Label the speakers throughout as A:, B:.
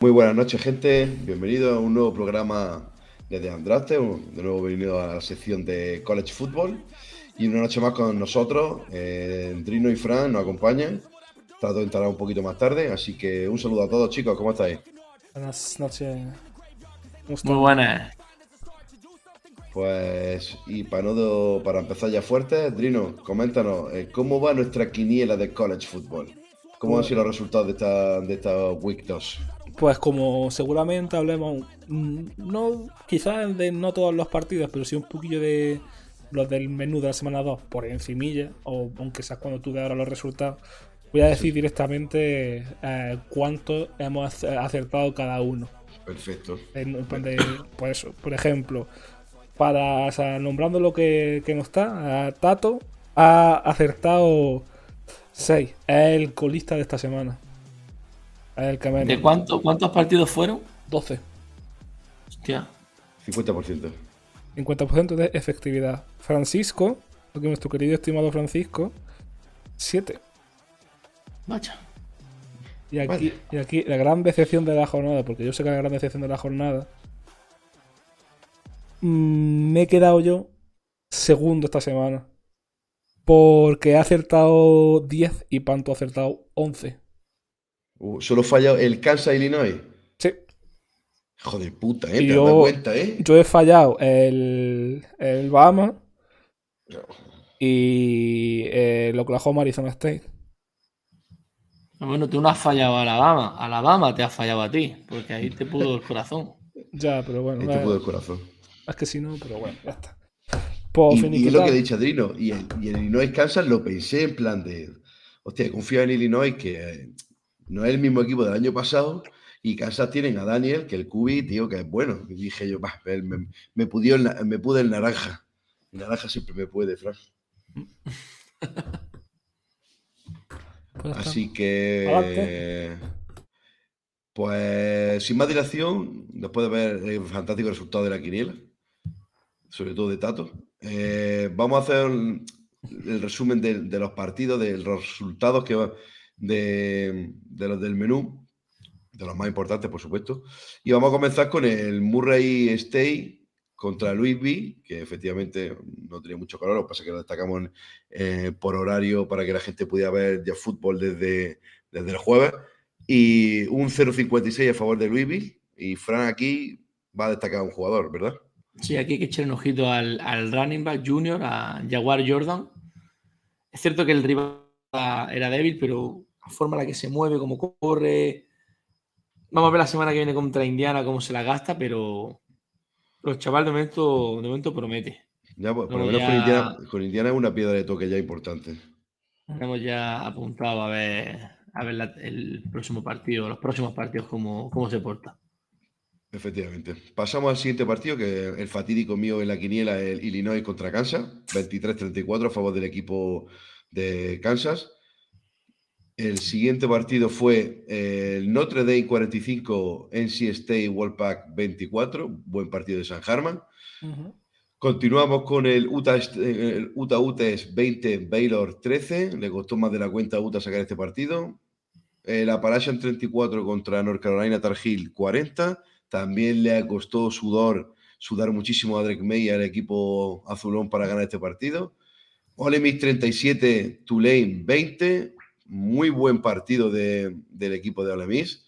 A: Muy buenas noches, gente. Bienvenido a un nuevo programa de The Andraste. De nuevo venido a la sección de College Football. Y una noche más con nosotros. eh, Drino y Fran nos acompañan. Trato de entrar un poquito más tarde. Así que un saludo a todos, chicos. ¿Cómo estáis?
B: Buenas noches.
C: Muy buenas.
A: Pues, y para, no, para empezar ya fuerte, Drino, coméntanos, eh, ¿cómo va nuestra quiniela de College Football? ¿Cómo han sido los resultados de esta, de esta Week 2?
B: Pues como seguramente hablemos, mm, no quizás de no todos los partidos, pero sí un poquillo de los del menú de la semana 2 por encimilla, o aunque sea cuando tú veas ahora los resultados, voy a decir directamente eh, cuánto hemos ac- acertado cada uno.
A: Perfecto.
B: En- de- por eso, por ejemplo, para o sea, nombrando lo que, que no está, Tato ha acertado 6. Es el colista de esta semana. El.
C: ¿De cuánto, cuántos partidos fueron?
B: 12.
C: Hostia.
A: 50%.
B: 50% de efectividad. Francisco, nuestro querido estimado Francisco, 7.
C: Vaya.
B: Y aquí,
A: Vale.
B: y aquí la gran decepción de la jornada, porque yo sé que la gran decepción de la jornada. mm, me he quedado yo segundo esta semana. Porque he acertado 10 y Panto ha acertado 11.
A: Uh, solo falla el Kansas Illinois.
B: Sí,
A: Hijo de puta, ¿eh? Te
B: yo-
A: dado cuenta, ¿eh?
B: yo he fallado el, el Bahama y el Oklahoma Arizona State.
C: Bueno, tú no has fallado a Alabama. Alabama te ha fallado a ti, porque ahí te pudo el corazón.
B: Ya, pero bueno,
A: Ahí te
B: eh,
A: pudo el corazón.
B: es que si no, pero bueno, ya está. Pues
A: Y, y es lo que ha dicho Adrino. Y el, y el Illinois Kansas lo pensé en plan de. Hostia, confío en Illinois que eh, no es el mismo equipo del año pasado. Y Kansas tienen a Daniel, que el Cubi, tío, que es bueno. Y dije yo, "Bah, él me, me, pudió me pude el naranja. El naranja siempre me puede, Fran.
B: Pues.
A: Así que. Pues sin más dilación, después de ver el fantástico resultado de la quiniela, sobre todo de Tato, eh, vamos a hacer el, el resumen de, de los partidos, de los resultados que de, de los del menú, de los más importantes, por supuesto. Y vamos a comenzar con el Murray State contra Louisville, que efectivamente no tenía mucho color, lo que pasa es que lo destacamos eh, por horario para que la gente pudiera ver ya fútbol desde, desde el jueves. Y un 0.56 a favor de Louisville. Y Fran aquí va a destacar un jugador, ¿verdad?
C: Sí, aquí hay que echar un ojito al, al running back junior, a Jaguar Jordan. Es cierto que el rival era débil, pero la forma en la que se mueve, cómo corre. Vamos a ver la semana que viene contra Indiana cómo se la gasta, pero los chavales de momento, de momento promete.
A: Ya, por, por lo menos con, Indiana, con Indiana es una piedra de toque ya importante.
C: Hemos ya apuntado a ver, a ver la- el próximo partido, los próximos partidos, cómo, cómo se porta.
A: Efectivamente. Pasamos al siguiente partido, que el fatídico mío en la quiniela, el Illinois contra Kansas. 23-34 a favor del equipo de Kansas. El siguiente partido fue eh, el Notre Dame 45, NC State Wolfpack 24. Buen partido de San Harman. Continuamos con el Utah, eh, el Utah Utes 20, Baylor 13. Le costó más de la cuenta a Utah sacar este partido. El Appalachian 34 contra North Carolina Tar Heel 40. También le costó sudor, sudar muchísimo a Drake May y al equipo azulón para ganar este partido. Ole Miss 37, Tulane 20. Muy buen partido de- del equipo de Ole Miss.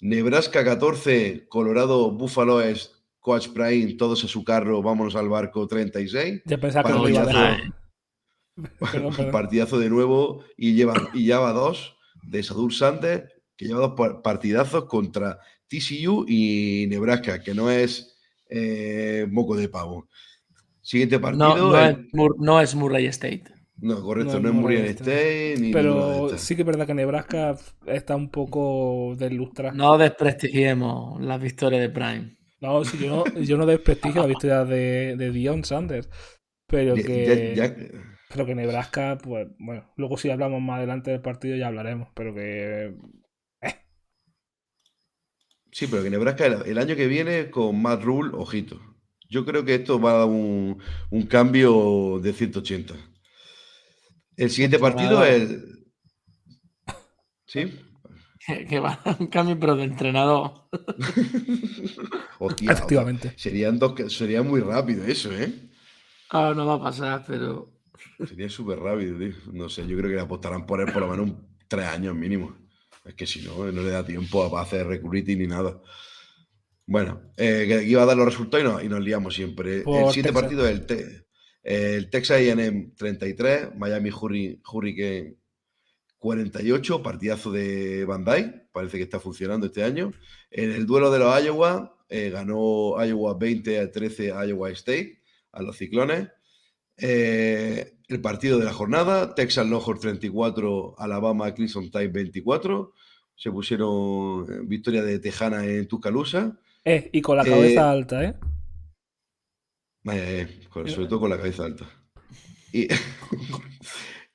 A: Nebraska 14, Colorado Buffalo es Coach Prime, todos a su carro, vámonos al barco 36.
B: Ya pensaba que no lo iba a
A: Partidazo,
B: dejar. Perdón, perdón.
A: partidazo de nuevo y, lleva, y ya va dos de Sadur Sanders, que lleva dos par- partidazos contra TCU y Nebraska, que no es eh, moco de pavo. Siguiente partido.
C: No, no,
A: el-
C: es, no es Murray State.
A: No, correcto,
B: no
A: no,
B: es
A: Murray State ni
B: Pero sí que es verdad que Nebraska está un poco deslustrada.
C: No desprestigiemos las victorias de Prime.
B: No, sí, yo no, yo no desprestigio la victoria de, de Dion Sanders. Pero que,
A: ya- ya-
B: pero que Nebraska, pues bueno, luego si hablamos más adelante del partido ya hablaremos. Pero que
A: Sí, pero que Nebraska el, el año que viene con Matt Rule, ojito. Yo creo que esto va a dar un, un cambio de 180. El siguiente partido es el. ¿Sí?
C: Que, va a un cambio, pero de entrenador.
A: Hostia,
B: Efectivamente.
A: Serían dos, que- sería muy rápido eso, ¿eh?
C: Ahora no va a pasar, pero.
A: Sería súper rápido, tío. No sé, yo creo que le apostarán por él por lo menos un- tres años mínimo. Es que si no, no le da tiempo a hacer recruiting ni nada. Bueno, eh, que iba a dar los resultados y, no- y nos liamos siempre.
B: Por
A: el siguiente partido es el, Te- el Texas AM 33, Miami Hurri- Hurricane 48, partidazo de Bandai. Parece que está funcionando este año. En el duelo de los Iowa, eh, ganó Iowa 20 a 13 a Iowa State, a los ciclones. Eh, el partido de la jornada, Texas Longhorn 34, Alabama Crimson Tide 24. Se pusieron eh, victoria de Tejana en Tuscaloosa.
B: Eh, y con la cabeza alta, ¿eh?
A: Eh, con- sobre todo con la cabeza alta. Y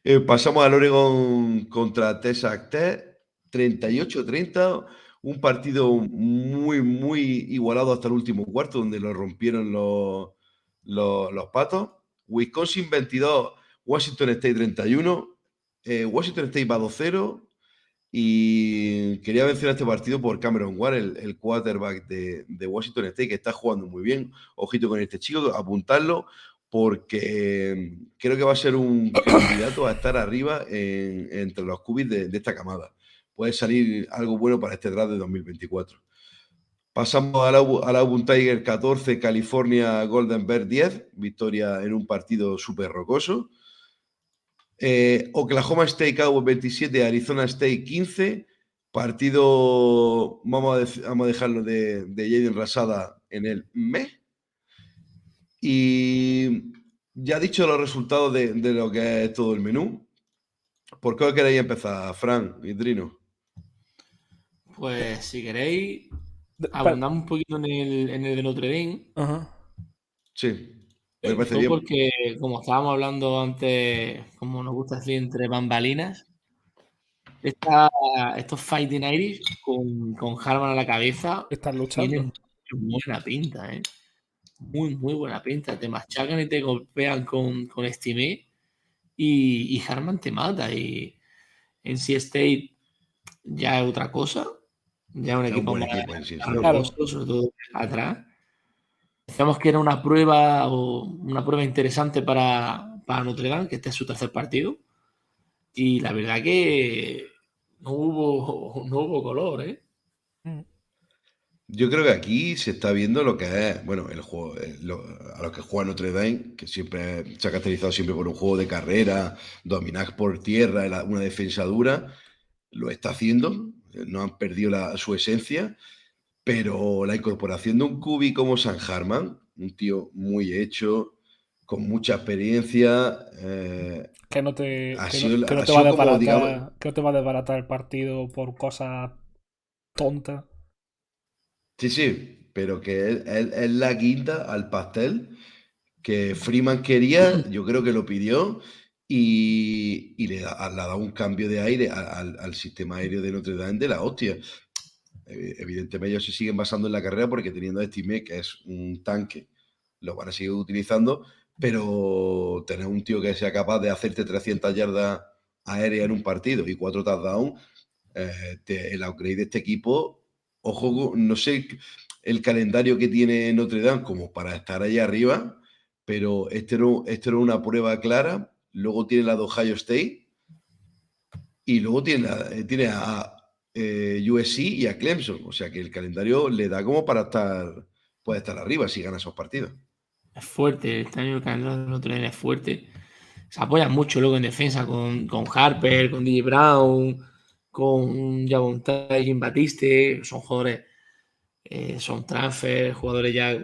A: eh, pasamos al Oregon contra Texas Tech, 38-30, un partido muy, muy igualado hasta el último cuarto, donde lo rompieron los, los, los patos. Wisconsin 22, Washington State 31. Eh, Washington State va 2-0. Y quería mencionar este partido por Cameron Ward, el, el quarterback de, de Washington State, que está jugando muy bien. Ojito con este chico, apuntarlo, porque creo que va a ser un candidato a estar arriba en- entre los cubis de, de esta camada. Puede salir algo bueno para este draft de 2024. Pasamos al al Auburn Tiger 14, California Golden Bear 10, victoria en un partido súper rocoso. Eh, Oklahoma State Cowboys 27, Arizona State 15. Partido, vamos a, vamos a dejarlo de, de Jaden Rasada en el mes. Y ya dicho los resultados de, de lo que es todo el menú, ¿por qué queréis empezar, Fran y Trino?
C: Pues si queréis, abundamos un poquito en el, en el de Notre Dame.
B: Ajá.
A: Sí, me parece
C: Todo
A: bien.
C: porque, como estábamos hablando antes, como nos gusta decir, entre bambalinas, esta- estos Fighting Irish con, con Harman a la cabeza
B: Están luchando.
C: tienen muy buena pinta, ¿eh? Muy, muy buena pinta. Te machacan y te golpean con, con Estimé y, y Harman te mata. Y en C State ya es otra cosa. Ya es un
A: un
C: equipo
A: buen
C: más
A: equipo en sí, sí.
B: Claro.
C: robusto, sobre todo atrás. Decíamos que era una prueba o una prueba interesante para, para Notre Dame, que este es su tercer partido. Y la verdad que no hubo, no hubo color, ¿eh?
A: Yo creo que aquí se está viendo lo que es, bueno, el juego, eh, lo- a lo que juega Notre Dame, que siempre se ha caracterizado siempre por un juego de carrera, dominar por tierra, una defensa dura, lo está haciendo, no han perdido la- su esencia, pero la incorporación de un cubi como San Harman, un tío muy hecho, con mucha experiencia, eh,
B: Que no te, que
A: sido-
B: no, que no
A: ha
B: te va a
A: como,
B: desbaratar,
A: digamos-
B: que no te va a desbaratar el partido por cosas tontas.
A: Sí, sí, pero que es, es- es la guinda al pastel que Freeman quería, yo creo que lo pidió y, y le, da, le ha dado un cambio de aire al sistema aéreo de Notre Dame de la hostia. Eh, Evidentemente ellos se siguen basando en la carrera porque teniendo a Estime, que es un tanque, lo van a seguir utilizando, pero tener un tío que sea capaz de hacerte 300 yardas aéreas en un partido y cuatro touchdowns, eh, el upgrade de este equipo, ojo, no sé el calendario que tiene Notre Dame como para estar ahí arriba, pero este era, este era una prueba clara. Luego tiene la de Ohio State y luego tiene, eh, tiene a eh, USC y a Clemson. O sea que el calendario le da como para estar, puede estar arriba si gana esos partidos.
C: Es fuerte, este año el calendario de Notre Dame es fuerte. Se apoyan mucho luego en defensa con, con Harper, con DJ Brown, con Javonta y Jim Batiste, son jugadores, eh, son transfer, jugadores ya,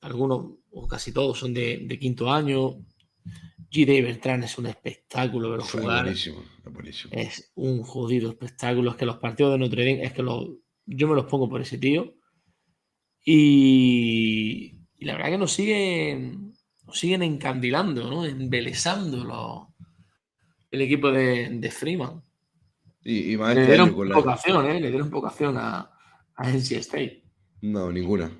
C: algunos o casi todos son de quinto año. G. Bertrand es un espectáculo ver
A: Es
C: jugar.
A: buenísimo, es buenísimo.
C: Es un jodido espectáculo. Es que los partidos de Notre Dame, es que los, yo me los pongo por ese tío. Y, y la verdad que nos siguen, nos siguen encandilando, ¿no? Embelesando los- el equipo de, de Freeman.
A: Y, y más
C: Le
A: este
C: dieron
A: con la-
C: ¿eh? Le dieron poca acción a, a NC State.
A: No, ninguna.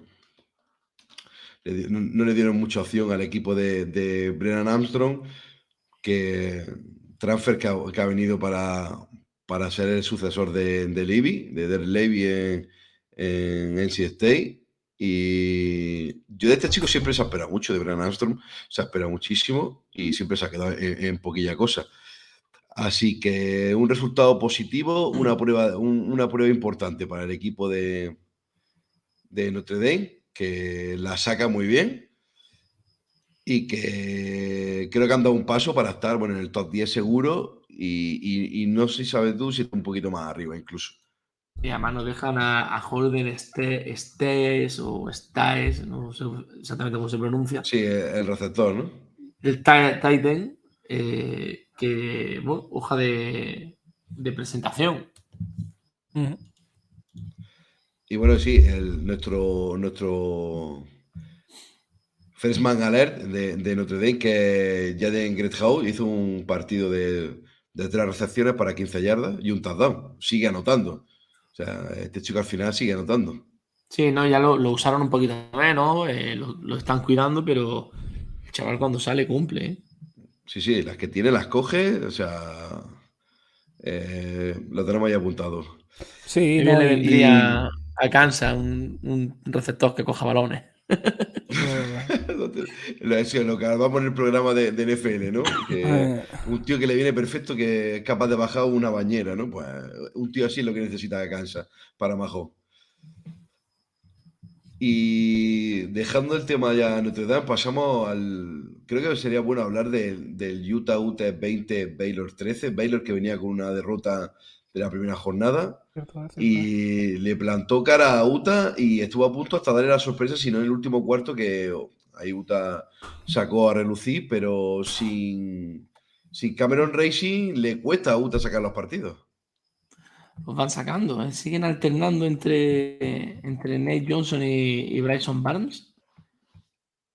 A: No, le dieron mucha opción al equipo de, de Brennan Armstrong, que transfer que ha, venido para, para ser el sucesor de, Levy, de Derek Levy en, en NC State. Y yo de este chico siempre se ha esperado mucho, de Brennan Armstrong, se ha esperado muchísimo y siempre se ha quedado en, poquilla cosa. Así que un resultado positivo, una prueba, un- una prueba importante para el equipo de Notre Dame, que la saca muy bien y que creo que han dado un paso para estar bueno, en el top 10 seguro y, y- y no sé si sabes tú si está un poquito más arriba incluso.
C: Y además nos dejan a, a Holden este, Estes o Staes, no sé exactamente cómo se pronuncia.
A: Sí, el receptor, ¿no?
C: el Ti- Titan, eh, que, bueno, hoja de, de presentación.
B: Ujú.
A: Y bueno, sí, el, nuestro, nuestro Freshman Alert de, de Notre Dame, que Jaden Greathouse hizo un partido de, de tres recepciones para 15 yardas y un touchdown. Sigue anotando. O sea, este chico al final sigue anotando.
C: Sí, no, ya lo, lo usaron un poquito menos, eh, lo, lo están cuidando, pero el chaval cuando sale cumple. ¿eh?
A: Sí, sí, las que tiene las coge, o sea, eh, lo tenemos ahí apuntado.
B: Sí, no,
C: le vendría a Kansas un, un receptor que coja balones.
A: Lo, lo que hablamos en el programa de, de NFL, ¿no? Que un tío que le viene perfecto, que es capaz de bajar una bañera, ¿no? Pues un tío así es lo que necesita de Kansas para Majo. Y dejando el tema ya Notre Dame, pasamos al. Creo que sería bueno hablar del- del Utah UT 20, Baylor 13. Baylor que venía con una derrota de la primera jornada y le plantó cara a Utah y estuvo a punto hasta darle la sorpresa, si no en el último cuarto que oh, ahí Utah sacó a relucir, pero sin, sin Cameron Racing le cuesta a Utah sacar los partidos.
C: Los van sacando, ¿eh? siguen alternando entre, entre Nate Johnson y, y Bryson Barnes.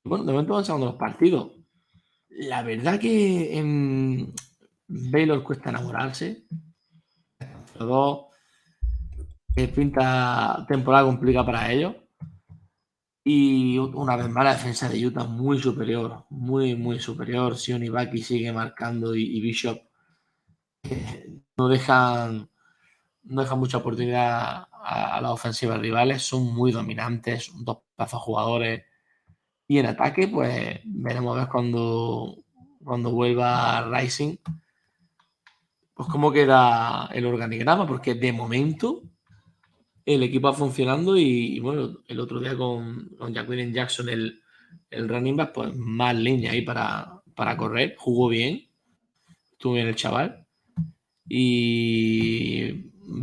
C: Bueno, de momento van sacando los partidos. La verdad que en Baylor cuesta enamorarse. Los dos eh, pinta temporada complicada para ellos. Y una vez más la defensa de Utah muy superior, muy, muy superior. Sion y sigue marcando y, Bishop eh, no dejan no dejan mucha oportunidad a, a las ofensivas rivales, son muy dominantes, dos pedazos jugadores. Y en ataque, pues veremos a ver cuando, cuando vuelva Rising, pues cómo queda el organigrama, porque de momento el equipo va funcionando y, y, bueno, el otro día con, con Jacqueline Jackson, el, el running back, pues más línea ahí para, para correr, jugó bien, estuvo bien el chaval. Y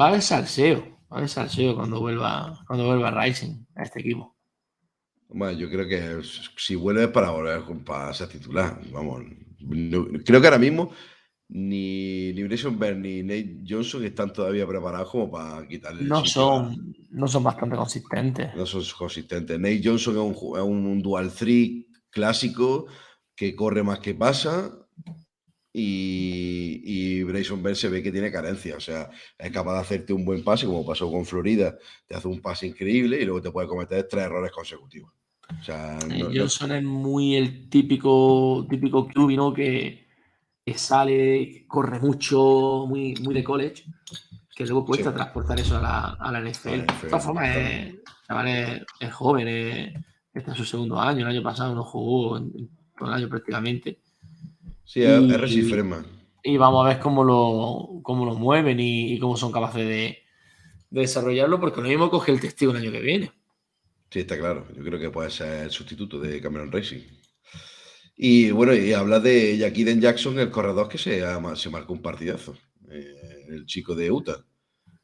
C: va a haber salseo, va a haber salseo cuando vuelva, cuando vuelva Rising a este equipo.
A: Bueno, yo creo que si vuelve para volver para ser titular. Vamos, creo que ahora mismo ni, ni Byrne ni Nate Johnson están todavía preparados como para quitarle
C: No son, no son bastante consistentes.
A: No son consistentes. Nate Johnson es un, es un, dual three clásico que corre más que pasa. Y, y Bryson Bell se ve que tiene carencia. O sea, es capaz de hacerte un buen pase, como pasó con Florida. Te hace un pase increíble y luego te puede cometer tres errores consecutivos. O sea, no-
C: Johnson es muy el típico, típico QB, ¿no? Que, que sale, corre mucho, muy, muy de college, que luego cuesta
A: Sí.
C: transportar eso a la, a la NFL. De todas formas, es, chaval es, es joven, es- está en su segundo año, el año pasado no jugó en- todo el año prácticamente.
A: sí, es,
C: y-
A: es Freeman.
C: Y vamos a ver cómo lo, cómo lo mueven y, y cómo son capaces de, de desarrollarlo, porque lo mismo coge el testigo el año que viene.
A: Sí, está claro. Yo creo que puede ser el sustituto de Cameron Racing. Y bueno, y habla de Jaquiden Jackson, el corredor que se, ha- se marcó un partidazo. eh, el chico de Utah.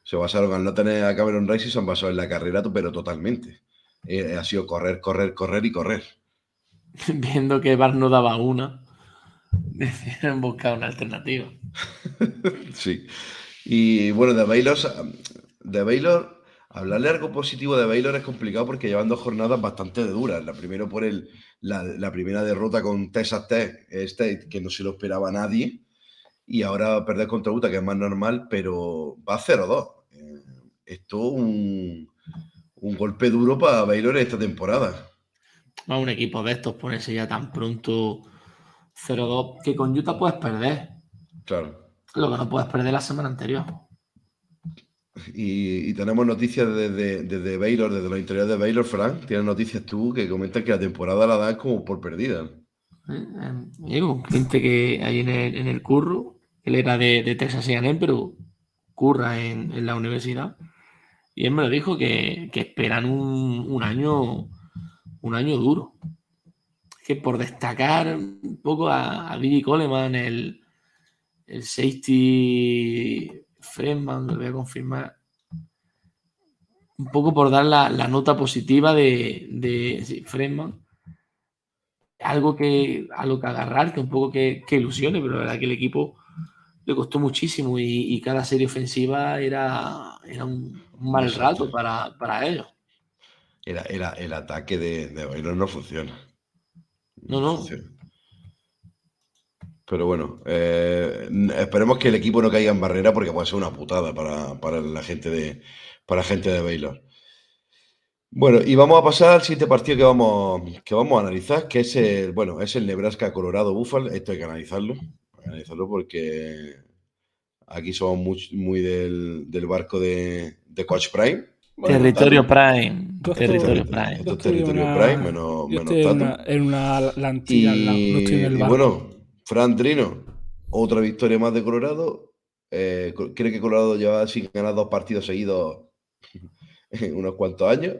A: Se basaron al no tener a Cameron Rice y se han basado en la carrera, pero totalmente. Eh, ha sido correr, correr, correr y correr.
C: Viendo que Bar no daba una, decidieron buscar una alternativa.
A: sí. Y bueno, de Baylor, de Baylor, hablarle algo positivo de Baylor es complicado porque llevan dos jornadas bastante duras. La primera por el, la, primera derrota con Texas Tech State, que no se lo esperaba nadie, y ahora perder contra Utah, que es más normal, pero va a 0-2. Eh, esto un, un golpe duro para Baylor esta temporada.
C: A un equipo de estos ponerse ya tan pronto 0-2, que con Utah puedes perder.
A: Claro.
C: Lo que no puedes perder la semana anterior.
A: Y, tenemos noticias desde, desde, Baylor, desde los interiores de Baylor, Frank. Tienes noticias tú que comentan que la temporada la dan como por perdida.
C: Eh, cliente que hay en el, en el curro, él era de, de Texas A&M, pero curra en, en, la universidad. Y él me lo dijo que, que esperan un, un, año un año duro. Que por destacar un poco a, a Billy Coleman, el, el safety Fredman, lo voy a confirmar. Un poco por dar la, nota positiva de, de sí, Algo que, a lo que agarrar, que un poco que, ilusione, pero la verdad que el equipo le costó muchísimo y, cada serie ofensiva era, era un, mal rato para, para ellos.
A: Era, era, el ataque de, de no funciona.
C: No, no.
A: Pero bueno, eh, esperemos que el equipo no caiga en barrera porque puede ser una putada para, la gente de para gente de Baylor. Bueno, y vamos a pasar al siguiente partido que vamos, que vamos a analizar, que es el, bueno, es el Nebraska Colorado Buffalo. Esto hay que analizarlo, analizarlo porque aquí somos muy, muy del, barco de, Coach Prime.
C: territorio Prime.
A: Territorio Prime. Esto es territorio Prime, menos, menos
B: en, una, lantilla, no estoy en el barco.
A: bueno, Fran Trino, otra victoria más de Colorado. Eh, cree que Colorado lleva sin ganar dos partidos seguidos en unos cuantos años.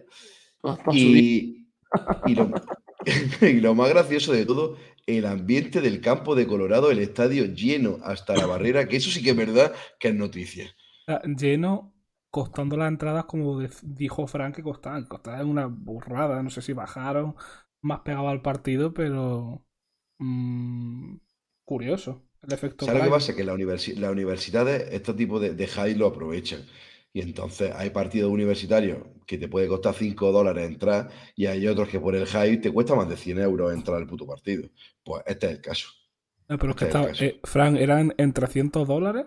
A: Y, y, lo, más gracioso de todo, el ambiente del campo de Colorado, el estadio lleno hasta la barrera, que eso sí que es verdad que es noticia.
B: Ah, lleno, costando las entradas, como dijo Frank, que costaban, costaban una burrada. No sé si bajaron más pegado al partido, pero. Mm, curioso el efecto.
A: ¿Sabes qué pasa? Que las universidades, este tipo de, de high lo aprovechan. Y entonces hay partidos universitarios que te puede costar 5 dólares entrar y hay otros que por el high te cuesta más de 100 euros entrar al puto partido. Pues este es el caso.
B: Pero es que está, eh, Frank, ¿eran en 300 dólares?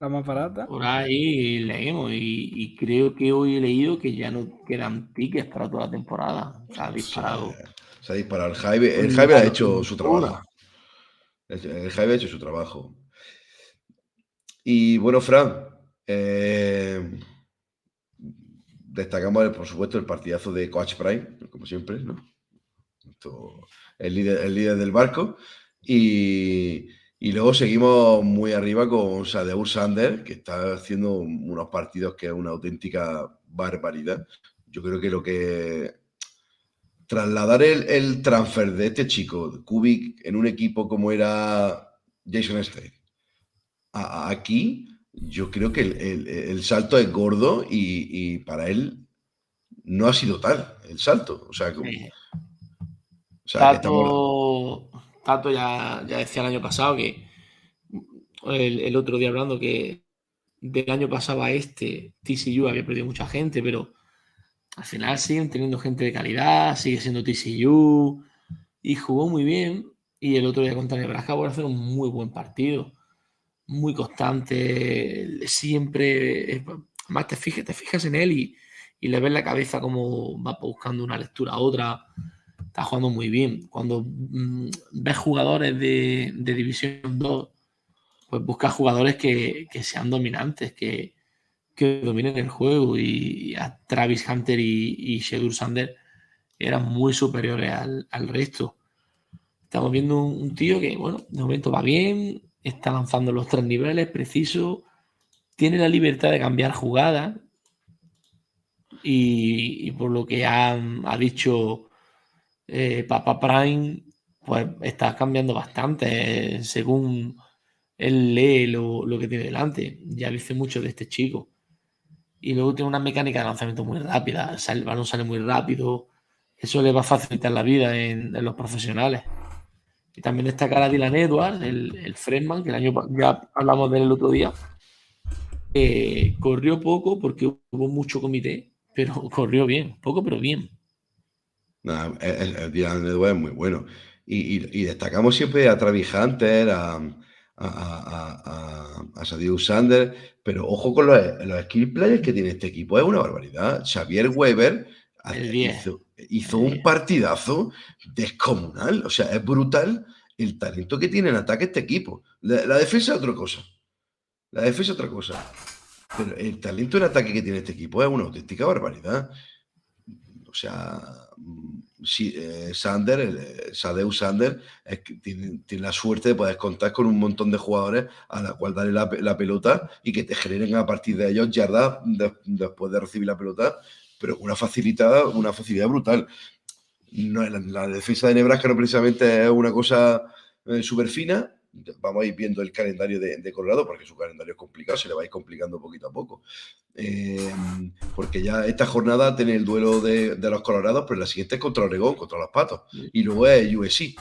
B: La más barata.
C: Por ahí leemos y, creo que hoy he leído que ya no quedan tickets para toda la temporada. Se ha disparado.
A: Se, ha disparado. El Jaime, el Jaime ha hecho su trabajo. El Jaime ha hecho su trabajo. Y bueno, Fran, eh, destacamos, por supuesto, el partidazo de Coach Prime, como siempre, ¿no? el, líder, el líder del barco. Y, luego seguimos muy arriba con Sadeur Sander, que está haciendo unos partidos que es una auténtica barbaridad. Yo creo que lo que trasladar el, transfer de este chico, Kubik, en un equipo como era Jason State, aquí, yo creo que el, salto es gordo y, para él no ha sido tal el salto. O sea,
C: Tato, ya, decía el año pasado que el, otro día hablando que del año pasado a este TCU había perdido mucha gente, pero al final siguen teniendo gente de calidad, sigue siendo TCU y jugó muy bien. Y el otro día contra Nebraska a hacer un muy buen partido, muy constante, siempre. Más te fijas, te fijas en él y, le ves la cabeza como va buscando una lectura a otra. Está jugando muy bien. Cuando mm, ves jugadores de, División 2, pues buscas jugadores que, que sean dominantes, que, que dominen el juego y a Travis Hunter y, y Shedur Sander eran muy superiores al, resto. Estamos viendo un, tío que, bueno, de momento va bien, está lanzando los tres niveles preciso, tiene la libertad de cambiar jugada y, por lo que ha, dicho eh, Papa Prime, pues está cambiando bastante según él lee lo, lo que tiene delante. Ya dice mucho de este chico Y luego tiene una mecánica de lanzamiento muy rápida. El balón sale muy rápido. Eso le va a facilitar la vida en, los profesionales. Y también destacar a Dylan Edwards, el, el que el año ya hablamos de él el otro día. corrió poco porque hubo mucho comité, pero corrió bien, poco pero bien.
A: el, Dylan Edwards es muy bueno. Y, destacamos siempre a Travis Hunter, a, a, a, a Sadio Sander, pero ojo con los, los skill players que tiene este equipo, es una barbaridad. Xavier Weber hizo, hizo un partidazo descomunal. O sea, es brutal el talento que tiene en ataque este equipo. La, defensa es otra cosa. La defensa es otra cosa. Pero el talento en ataque que tiene este equipo es una auténtica barbaridad. O sea, eh, Sander, eh, Sadeu Sander, tiene, la suerte de poder contar con un montón de jugadores a la cual darle la, pelota y que te generen a partir de ellos yardas después de recibir la pelota pero una facilitada, una facilidad brutal. No, la, defensa de Nebraska no precisamente es una cosa eh, súper fina. Vamos a ir viendo el calendario de, Colorado, porque su calendario es complicado, se le va a ir complicando poquito a poco. Eh, porque ya esta jornada tiene el duelo de, los Colorados, pero la siguiente es contra Oregón, contra los Patos. Y luego es USC,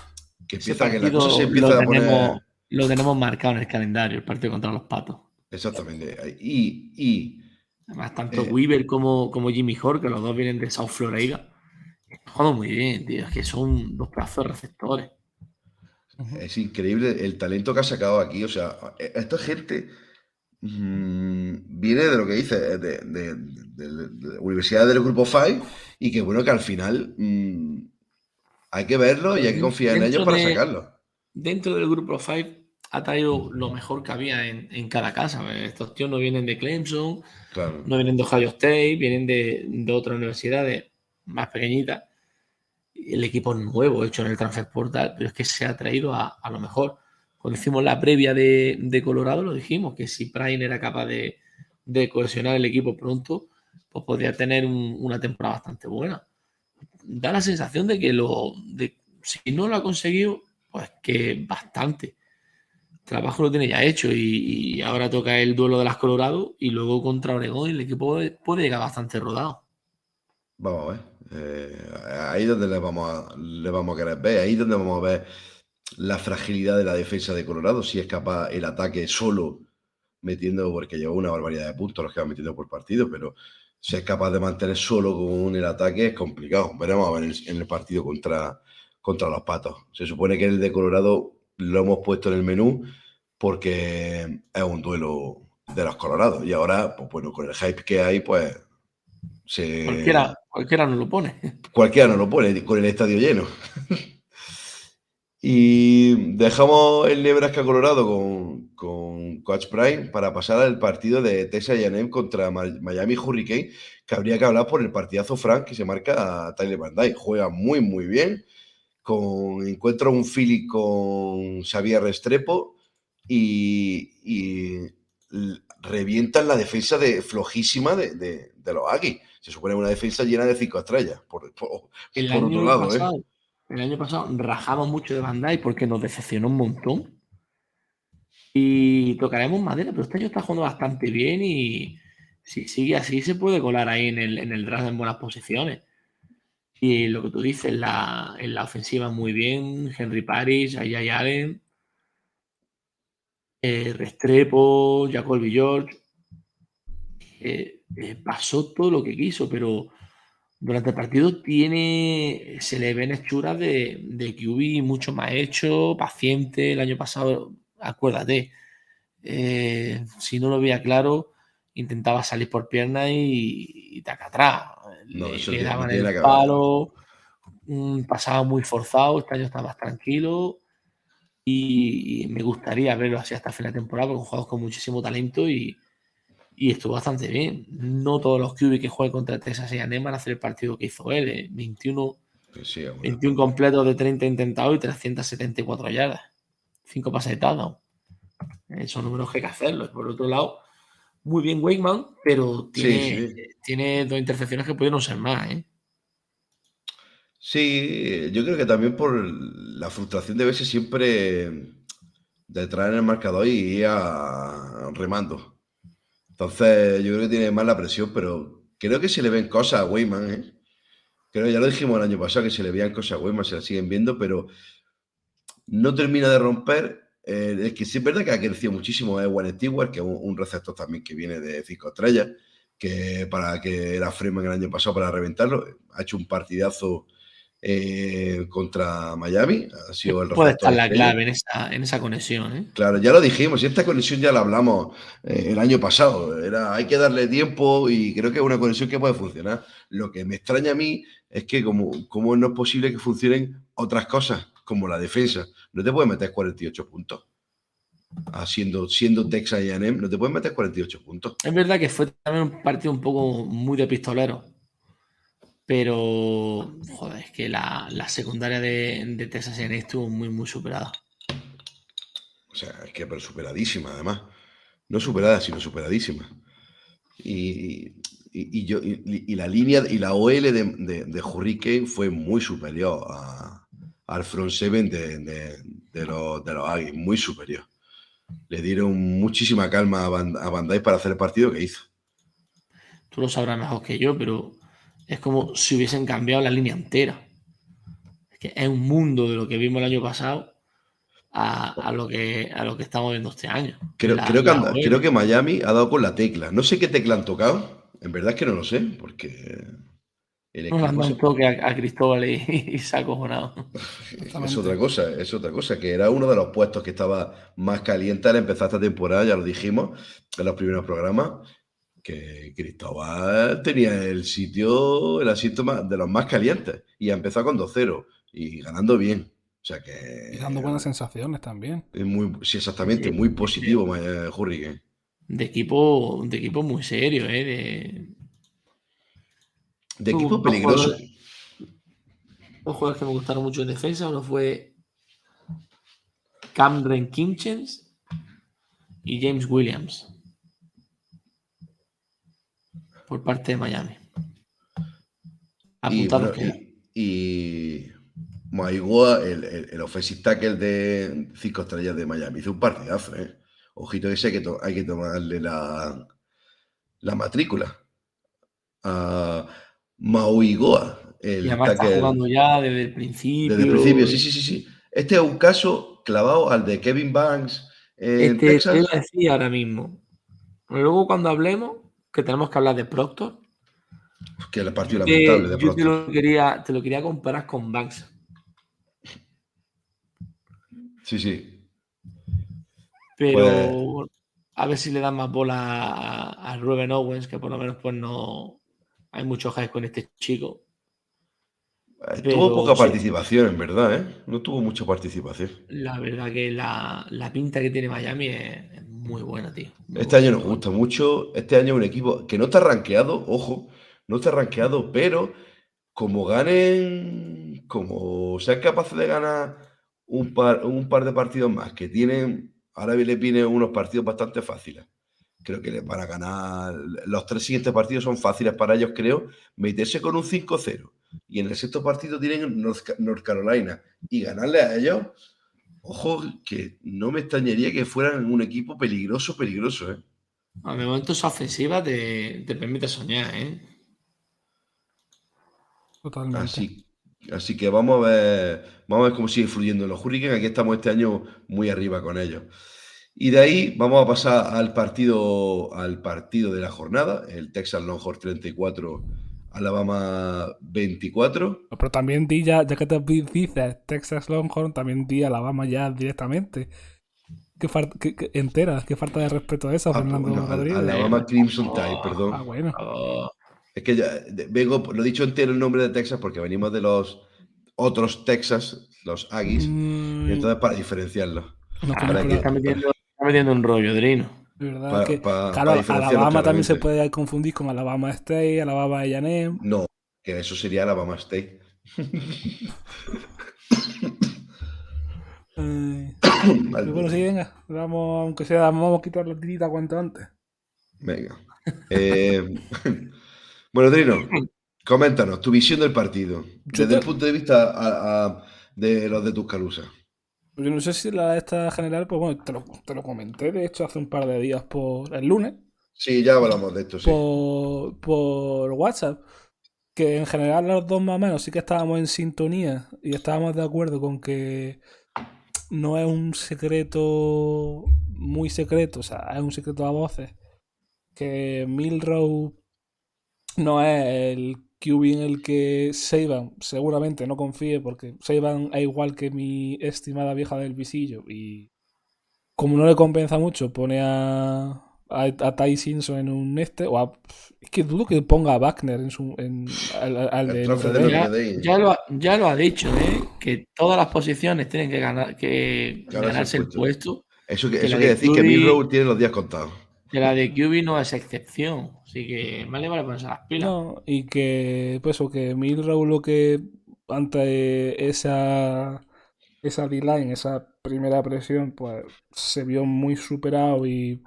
A: que empieza que la cosa se empieza a poner.
C: Lo tenemos marcado en el calendario, el partido contra los Patos.
A: Exactamente. Y, y
C: Además, tanto eh, Weaver como, como Jimmy Hort, que los dos vienen de South Florida, juegan muy bien, tío. Es que son dos pedazos de receptores.
A: Es increíble el talento que ha sacado aquí. O sea, e, esta gente mm, viene de lo que dice, de, la Universidad del Grupo 5, y que bueno que al final mm, hay que verlo y hay que confiar en ellos para sacarlo.
C: Dentro del Grupo 5 ha traído lo mejor que había en, cada casa. Estos tíos no vienen de Clemson, no vienen de Ohio State, vienen de, de otras universidades más pequeñitas. El equipo nuevo hecho en el transfer portal, pero es que se ha traído a, lo mejor. Cuando hicimos la previa de, Colorado, lo dijimos, que si Prime era capaz de, cohesionar el equipo pronto, pues podría tener una temporada bastante buena. Da la sensación de que lo, de, si no lo ha conseguido, pues que bastante trabajo lo tiene ya hecho y, ahora toca el duelo de las Colorado y luego contra Oregón el equipo puede, llegar bastante rodado.
A: Vamos a ver. Eh, ahí es donde le vamos, a, le vamos a querer ver, ahí es donde vamos a ver la fragilidad de la defensa de Colorado, si es capaz el ataque solo metiendo, porque lleva una barbaridad de puntos los que va metiendo por partido, pero si es capaz de mantener solo con el ataque es complicado. Veremos a ver en el, partido contra, contra los Patos. Se supone que el de Colorado lo hemos puesto en el menú porque es un duelo de los colorados. Y ahora, pues bueno, con el hype que hay, pues se...
C: Cualquiera, cualquiera no lo pone.
A: Cualquiera no lo pone, con el estadio lleno. y dejamos el Nebraska Colorado con, con Coach Prime para pasar al partido de Texas A&M contra Miami Hurricane, que habría que hablar por el partidazo Frank que se marca a Tyler Van Dyke. Juega muy, muy bien con, encuentro un Philly con Xavier Restrepo y, revientan la defensa de, flojísima de, los Aggies. Se supone una defensa llena de cinco estrellas, por,
C: el año otro lado. ¿eh? Pasado, El año pasado rajamos mucho de Bandai porque nos decepcionó un montón. Y tocaremos madera, pero este año está jugando bastante bien y si sigue así se puede colar ahí en el, en el draft en buenas posiciones. Y lo que tú dices, la, en la ofensiva muy bien, Henry Paris, Ayay Allen, eh, Restrepo, Jacoby George. Eh, eh, pasó todo lo que quiso, pero durante el partido tiene, se le ven hechuras de, de QB mucho más hecho, paciente. El año pasado, acuérdate, si no lo veía claro, intentaba salir por pierna y, y taca atrás. Le, daban el palo, mm, pasaba muy forzado, este año está más tranquilo. Y, me gustaría verlo así hasta el final de temporada con jugadores con muchísimo talento y, estuvo bastante bien. No todos los QB que juegan contra Texas y van a hacer el partido que hizo él, 21, eh, 21 completos de 30 intentados y 374 yardas, 5 pases de touchdown. Eh, son números que hay que hacerlos. Por otro lado, muy bien Wakeman, pero tiene, dos intercepciones que pudieron ser más. ¿eh?
A: Sí, yo creo que también por la frustración de verse siempre detrás en el marcador y ir remando. Entonces, yo creo que tiene más la presión, pero creo que se le ven cosas a Weyman, ¿eh? Creo, ya lo dijimos el año pasado, que se le veían cosas a Weyman, se las siguen viendo, pero no termina de romper. Eh, es que sí es verdad que ha crecido muchísimo Ewan Stewart, que es un, un receptor también que viene de cinco estrellas, que para que era Freeman el año pasado para reventarlo, ha hecho un partidazo eh, contra Miami. Ha sido el
C: Puede estar la clave en esa, en esa conexión, ¿eh?
A: Claro, ya lo dijimos, y esta conexión ya la hablamos eh, el año pasado. Era, hay que darle tiempo y creo que es una conexión que puede funcionar. Lo que me extraña a mí es que como, como no es posible que funcionen otras cosas, como la defensa. No te puedes meter 48 puntos. Siendo, siendo Texas y A&M, no te puedes meter 48 puntos.
C: Es verdad que fue también un partido un poco muy de pistolero. Pero, joder, es que la, la secundaria de, de Texas A&M estuvo muy, muy superada.
A: O sea, es que pero superadísima, además. No superada, sino superadísima. Y, y- y yo, y, y la línea y la OL de, de, de Hurricane fue muy superior a- al front seven de, de- de los, de los Aggies, muy superior. Le dieron muchísima calma a, Van- a Bandai para hacer el partido que hizo.
C: Tú lo sabrás mejor que yo, pero es como si hubiesen cambiado la línea entera. Es que es un mundo de lo que vimos el año pasado a, a lo, que, a lo que estamos viendo este año.
A: Creo,
C: La-
A: creo, que anda- creo que Miami ha dado con la tecla. No sé qué tecla han tocado. En verdad es que no lo sé, porque el
C: Nos han dado
A: se-
C: un toque a, a Cristóbal y, y se ha acojonado.
A: Es otra cosa, es otra cosa, que era uno de los puestos que estaba más caliente al empezar esta temporada, ya lo dijimos en los primeros programas, que Cristóbal tenía el sitio, el asiento más- de los más calientes, y ha empezado con 2-0 y ganando bien. O sea que
B: Y dando buenas sensaciones también.
A: es muy, sí, exactamente, muy positivo eh, Hurricane.
C: De equipo, de equipo muy serio, ¿eh? De,
A: equipo peligroso.
C: jugadores- Dos jugadores que me gustaron mucho en defensa. Uno fue Cameron Kinchens y James Williams. Por parte de Miami.
A: Y,
C: Apuntados
A: bueno, y, y Maigoa, el, el, el offensive tackle de cinco estrellas de Miami, hizo un partidazo, ¿eh? Ojito que ese que, hay que tomarle la, la matrícula a Mauigoa, el
C: Y además está jugando ya desde el principio.
A: desde el principio. Sí, sí, sí, sí. Este es un caso clavado al de Kevin Banks en
C: Este,
A: Texas.
C: te iba a decir ahora mismo. Pero luego cuando hablemos, que tenemos que hablar de Proctor,
A: Que el partido
C: eh,
A: lamentable de
C: yo te lo, quería, te lo quería comparar con Banks.
A: Sí, sí.
C: Pero
A: Pues-
C: a ver si le dan más bola a, a Ruben Owens, que por lo menos pues no hay mucho hype con este chico.
A: Eh,
C: Pero
A: tuvo poca
C: sí.
A: participación, en verdad, ¿eh? No tuvo mucha participación.
C: La verdad que la, la pinta que tiene Miami es, es muy buena, tío. Muy
A: Este año nos gusta mucho. Este año es un equipo que no está rankeado, ojo, no está rankeado, pero como ganen, como sean capaces de ganar un par, un par de partidos más, que tienen, ahora le vienen unos partidos bastante fáciles. Creo que les van a ganar. Los tres siguientes partidos son fáciles para ellos, creo. Meterse con un 5-0 y en el sexto partido tienen North Carolina y ganarle a ellos. Ojo, que no me extrañaría que fueran un equipo peligroso, peligroso, ¿eh?
C: De momento esa ofensiva te, te permite soñar, ¿eh?
B: Totalmente.
A: Así, así que vamos a ver, vamos a ver cómo sigue fluyendo los Hurricanes. Aquí estamos este año muy arriba con ellos. Y de ahí vamos a pasar al partido, al partido de la jornada, el Texas Longhorns 34, Alabama 24.
B: Pero también di ya, ya que te dices Texas Longhorn, también di Alabama ya directamente. Qué, far- qué- qué- entera, qué falta de respeto esa,
A: Ah,
B: Fernando
A: no, al-
B: Rodríguez.
A: Alabama Crimson Tide,
B: Ah,
A: perdón.
B: bueno.
C: Oh,
A: Es que ya vengo, lo he dicho entero el nombre de Texas porque venimos de los otros Texas, los Aggies,
B: Mm,
A: y entonces para
B: no
C: ah,
A: que-
C: está, metiendo, está metiendo un rollo, Drino.
B: De verdad
A: pa-
B: que,
A: pa-
B: claro,
A: pa
B: Alabama también se puede confundir con Alabama State, Alabama A&M.
A: No, que eso sería Alabama State.
B: Eh, y bueno, sí, venga, vamos, aunque sea, vamos a quitar la tirita cuanto antes.
A: Venga. Eh, bueno, Drino, coméntanos tu visión del partido desde el punto de vista a- a- de los de Tuscaloosa.
B: Yo no sé si la esta general, pues bueno, te lo, te lo comenté de hecho hace un par de días por el lunes,
A: Sí, ya hablamos de esto, sí.
B: por, por WhatsApp. Que en general los dos más o menos sí que estábamos en sintonía y estábamos de acuerdo con que no es un secreto muy secreto, o sea, es un secreto a voces. Que Milrow no es el QB en el que Saban seguramente no confíe porque Saban es igual que mi estimada vieja del visillo y como no le compensa mucho pone a a, a Ty Simpson en un este o a, es que dudo que ponga a Wagner en su en, al, al de
C: Ya, lo, ha- ya lo ha dicho, ¿eh? que todas las posiciones tienen que ganar que
A: Ganarse el
C: ganarse el
A: puesto.
C: puesto.
A: Eso, que,
C: que
A: eso quiere
C: de
A: decir que
C: Curry-
A: Milrow tiene los días contados.
C: Que la de QB no es excepción. Así que vale, vale ponerse las pilas.
B: No, y que pues o que Milrow lo que ante esa esa D-line, esa primera presión, pues se vio muy superado y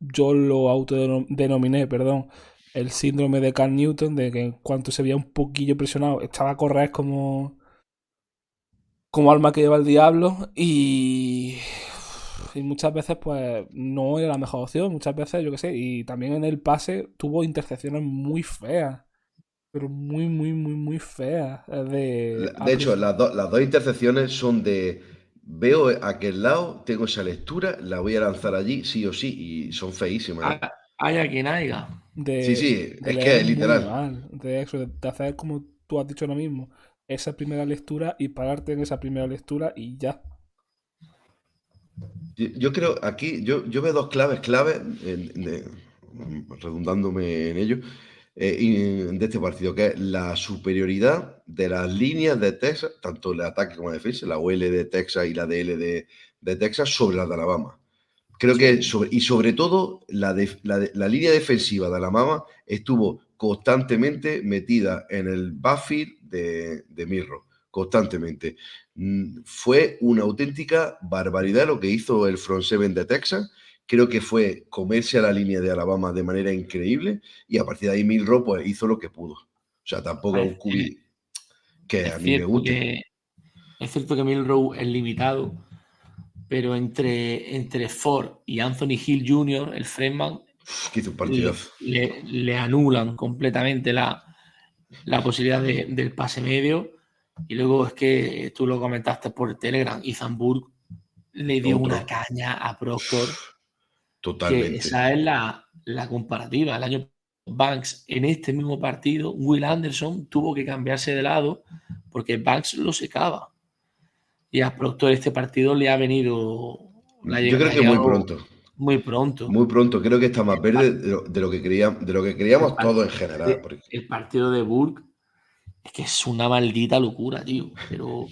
B: yo lo autodenominé, perdón, el síndrome de Cam Newton, de que en cuanto se veía un poquillo presionado, estaba a correr como como alma que lleva el diablo y y muchas veces pues no era la mejor opción, muchas veces yo qué sé, y también en el pase tuvo intercepciones muy feas, pero muy muy muy muy feas. De,
A: De hecho, las, do- las dos intercepciones son de veo aquel lado, tengo esa lectura, la voy a lanzar allí, sí o sí, y son feísimas. ¿eh?
C: Ah, Haya quien haya.
B: de,
A: Sí, sí,
B: de
A: es que
B: muy
A: literal.
B: mal, de eso, de, de hacer como tú has dicho ahora mismo, esa primera lectura y pararte en esa primera lectura y ya.
A: Yo, creo aquí, yo, yo veo dos claves, claves, de- redundándome en ello, eh, de este partido, que es la superioridad de las líneas de Texas, tanto el ataque como la defensa, la OL de Texas y la DL de, de Texas, sobre la de Alabama. Creo que, sobre, y sobre todo, la, de- la, de- la línea defensiva de Alabama estuvo constantemente metida en el backfield de, de Mirro, constantemente. Mm, Fue una auténtica barbaridad lo que hizo el front seven de Texas. Creo que fue comerse a la línea de Alabama de manera increíble y a partir de ahí Milro pues hizo lo que pudo. O sea, tampoco es un QB que a mí me guste.
C: que, es cierto que Milrow es limitado, pero entre, entre Ford y Anthony Hill Jr., el le,
A: partidazo.
C: le- le anulan completamente la, la posibilidad de- del pase medio. Y luego es que tú lo comentaste por Telegram, Ethan Burke le dio
A: Otro.
C: una caña a Proctor. que
A: Totalmente.
C: esa es la, la comparativa. El año Banks en este mismo partido, Will Anderson tuvo que cambiarse de lado porque Banks lo secaba. Y a Proctor este partido le ha venido.
A: Yo creo que muy pronto.
C: Muy pronto.
A: Muy pronto. Creo que está más verde de lo, de lo que creíamos, de lo que creíamos todos en general. porque-
C: El partido de Burke es que es una maldita locura, tío. Pero,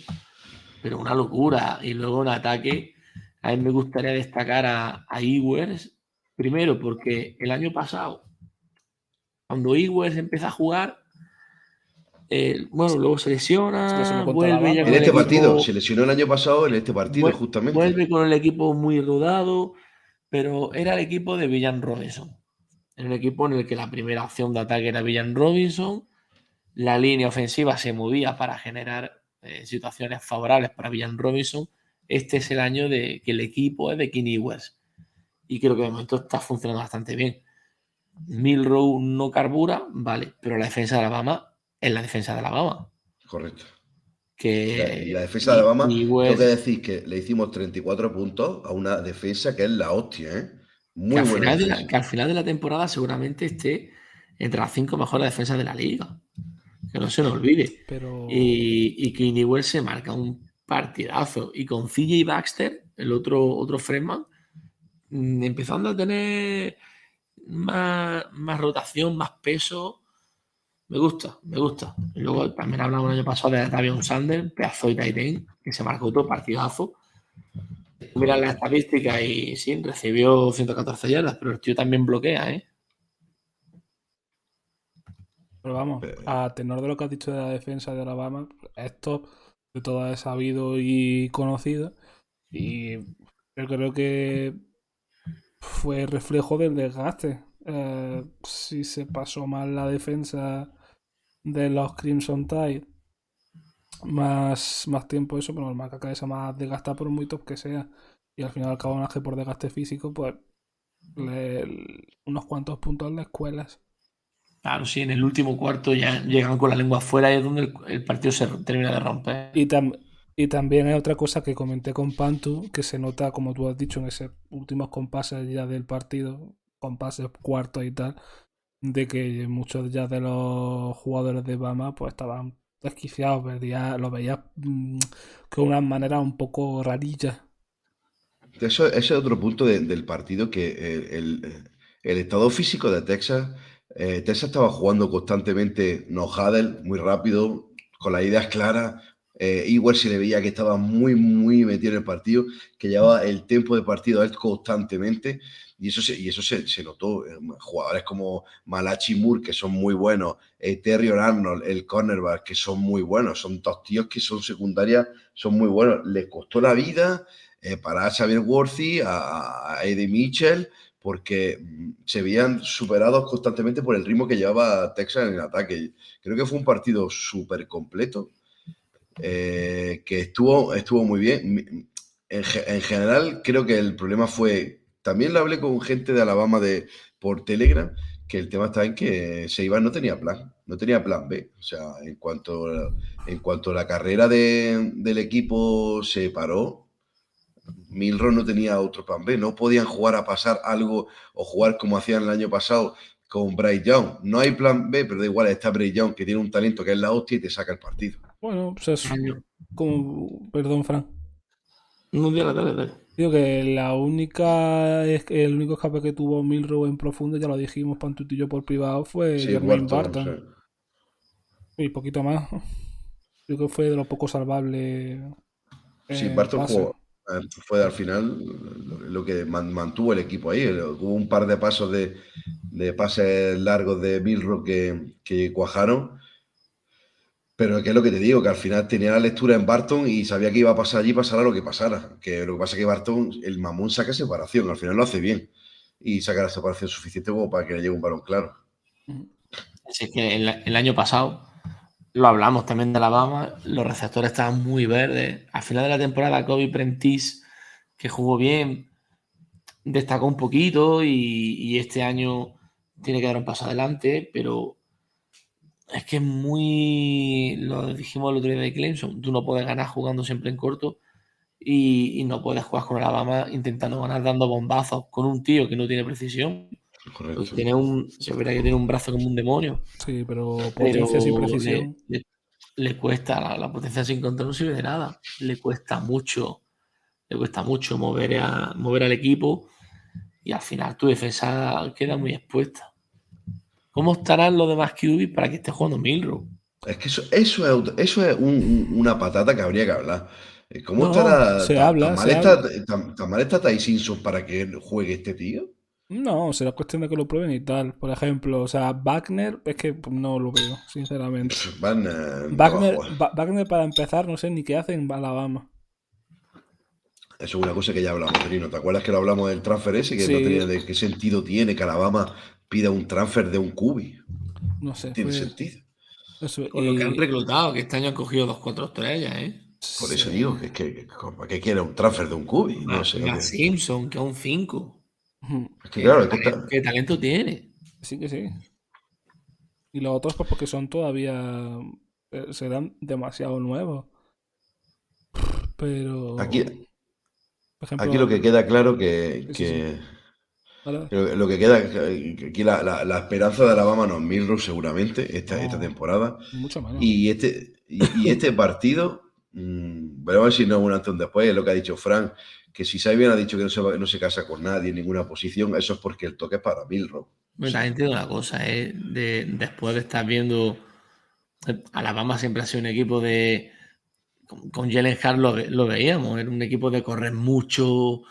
C: pero una locura. Y luego un ataque. A mí me gustaría destacar a, a Ewers. Primero, porque el año pasado, cuando Ewers empieza a jugar, eh, bueno, luego se lesiona, vuelve ya
A: En este
C: equipo-
A: partido, se lesionó el año pasado en este partido, justamente.
C: Vuelve con el equipo muy rodado, pero era el equipo de Villan Robinson. Era el equipo en el que la primera opción de ataque era Villan Robinson. La línea ofensiva se movía para generar eh, situaciones favorables para Villan Robinson. Este es el año de que el equipo es de Kenny West. Y creo que de momento está funcionando bastante bien. Milrow no carbura, vale, pero la defensa de Alabama es la defensa de Alabama.
A: Correcto.
C: Que,
A: Y la defensa de Alabama,
C: y
A: tengo
C: West-
A: que decir que le hicimos 34 puntos a una defensa que es la hostia, ¿eh? Muy
C: que, al
A: buena
C: final de la,
A: defensa.
C: que al final de la temporada seguramente esté entre las cinco mejores defensas de la liga. Que no se nos olvide.
B: Pero
C: Y, y que Newell se marca un partidazo. Y con CJ Baxter, el otro, otro freshman, mm, empezando a tener más, más rotación, más peso. Me gusta, me gusta. Y luego también hablamos el año pasado de Davion Sander, pedazo de end, que se marcó otro partidazo. Mira la estadística y sí, recibió 114 yardas, pero el tío también bloquea, ¿eh?
B: Pero vamos, a tenor de lo que has dicho de la defensa de Alabama, esto de todo es sabido y conocido. Y yo creo que fue reflejo del desgaste. Eh, si se pasó mal la defensa de los Crimson Tide, más, más tiempo eso, pero normal que cabeza más desgastada por muy top que sea. Y al final al cabo, que por desgaste físico, pues Le- unos cuantos puntos de escuelas.
C: Claro, sí, en el último cuarto ya llegan con la lengua afuera y es donde el, el partido se termina de romper.
B: Y, tam- y también hay otra cosa que comenté con Pantu, que se nota, como tú has dicho, en esos últimos compases ya del partido, compases cuartos y tal, de que muchos ya de los jugadores de Bama pues estaban desquiciados, veía, lo veías mm, con una manera un poco rarilla.
A: Eso, ese es otro punto de- del partido, que el, el- el estado físico de Texas, eh, Texas estaba jugando constantemente no muy rápido, con las ideas claras. Eh, igual se le veía que estaba muy, muy metido en el partido, que llevaba el tiempo de partido a él constantemente, y eso se, y eso se, notó. Eh, Jugadores como Malachi Moore, que son muy buenos, eh, Terrion Arnold, el cornerback, que son muy buenos, son dos tíos que son secundarias, son muy buenos. Les costó la vida eh, para Xavier Worthy, a Eddie Mitchell, porque mm, se veían superados constantemente por el ritmo que llevaba Texas en el ataque. Creo que fue un partido súper completo, eh, que estuvo, estuvo muy bien. En general, creo que el problema fue, también lo hablé con gente de Alabama de, por Telegram, que el tema está en que Seiban no tenía plan, no tenía plan B. O sea, en cuanto, en cuanto la carrera de- del equipo se paró, Milron no tenía otro plan B. No podían jugar a pasar algo o jugar como hacían el año pasado con Bryce Young. No hay plan B, pero da igual, está Bryce Young que tiene un talento que es la hostia y te saca el partido.
B: Bueno, pues es como... Perdón, Fran.
C: No, dale, dale, dale.
B: Digo que la única es que el único escape que tuvo Milrow en profundo, ya lo dijimos Pantut y yo por privado, fue
A: Sí,
B: Jermaine
A: Barton, sí.
B: Y poquito más. Creo que fue de lo poco salvable.
A: Sí,
B: en
A: Barton jugó- eh, fue al final lo, que man- mantuvo el equipo ahí. Hubo un par de pasos de, de pases largos de Milro que, que cuajaron. Pero que es lo que te digo, que al final tenía la lectura en Barton y sabía que iba a pasar allí, pasara lo que pasara. Que lo que pasa es que Barton, el mamón saca separación, al final lo hace bien. Y saca la separación suficiente como para que le llegue un balón claro.
C: Así que el año pasado lo hablamos también de Alabama, los receptores estaban muy verdes. Al final de la temporada, Kobe Prentice, que jugó bien, destacó un poquito y, y este año tiene que dar un paso adelante, pero es que es muy. Lo dijimos el otro día de Clemson, tú no puedes ganar jugando siempre en corto y, y no puedes jugar con Alabama intentando ganar dando bombazos con un tío que no tiene precisión.
A: Correcto.
C: Tiene un, se verá que tiene un brazo como un demonio.
B: Sí, pero
C: Pero
B: potencia sin
C: le,
B: precisión.
C: le- le cuesta, la, la potencia sin control no sirve de nada. Le cuesta mucho, le cuesta mucho mover, a, mover al equipo y al final tu defensa queda muy expuesta. ¿Cómo estarán los demás QB para que esté jugando Milrow?
A: Es que eso, eso es, eso es un- un- una patata que habría que hablar. Eh, ¿Cómo
B: No,
A: estará?
B: se
A: tan-
B: habla,
A: tan mal
B: se
A: está,
B: habla.
A: tan- tan mal está Ty Simpson para que juegue este tío?
B: No, será cuestión de que lo prueben y tal. Por ejemplo, o sea, Wagner es que no lo veo, sinceramente.
A: Van, eh, no va a
B: Wagner,
A: jugar.
B: Wa- Wagner, para empezar, no sé ni qué hace en Alabama.
A: Eso es una cosa que ya hablamos, Trino. ¿Te acuerdas que lo hablamos del transfer ese? Que
B: Sí.
A: no tenía de qué sentido tiene que Alabama pida un transfer de un cubi.
B: No sé.
A: Tiene
B: fue-
A: sentido.
B: eso,
C: Con lo que han
B: y-
C: reclutado, que este año han cogido dos cuatro estrellas, ¿eh?
A: Por eso
B: sí.
A: digo, que, es que, ¿para qué quiere un transfer de un cubi? No
C: Más-
A: sé. que-
C: Simpson, que es un 5.
A: Claro,
C: ¿Qué talento tiene?
B: Sí que sí. Y los otros, pues porque son todavía. eh, serán demasiado nuevos. Pero.
A: aquí,
B: por ejemplo,
A: aquí lo que queda claro que,
B: Sí,
A: que-. Lo, lo que queda, que aquí la, la- la esperanza de Alabama no es Milrow seguramente esta,
B: No.
A: esta temporada.
B: Mucho menos.
A: Y este, y, y este partido, mm, veremos a ver si no es un antes después, es lo que ha dicho Frank, que si Sabian ha dicho que no se, va- no se casa con nadie en ninguna posición, eso es porque el toque es para Milrow.
C: Bueno, también te digo una cosa, ¿eh? De- después de estar viendo. eh, Alabama siempre ha sido un equipo de. Con, con Jalen Hart lo, lo veíamos, era un equipo de correr mucho.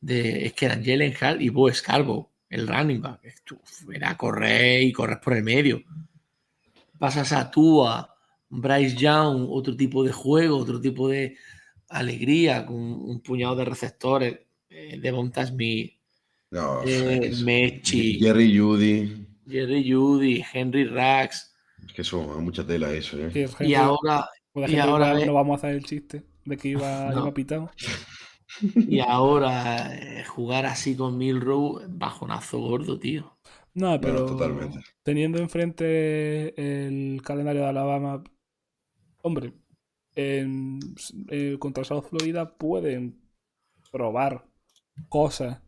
C: De, es que eran Jalen Hart y Bo Scarborough, el running back. Esto, Era correr y correr por el medio. Pasas a Tua, Bryce Young, otro tipo de juego, otro tipo de alegría, con un puñado de receptores. Eh, Devonta Smith,
A: No,
C: eh,
A: es-
C: Mechi.
A: Jerry Judy,
C: Jerry Judy, Henry Rax.
A: que son mucha tela eso, ¿eh?
C: Y ahora, y ahora
B: no vamos a hacer el chiste de que iba,
C: No.
B: iba pitado.
C: y ahora eh, jugar así con Milrow, bajonazo gordo, tío.
B: No, pero
A: totalmente.
B: teniendo enfrente el calendario de Alabama, hombre, en, eh, contra South Florida pueden probar cosas.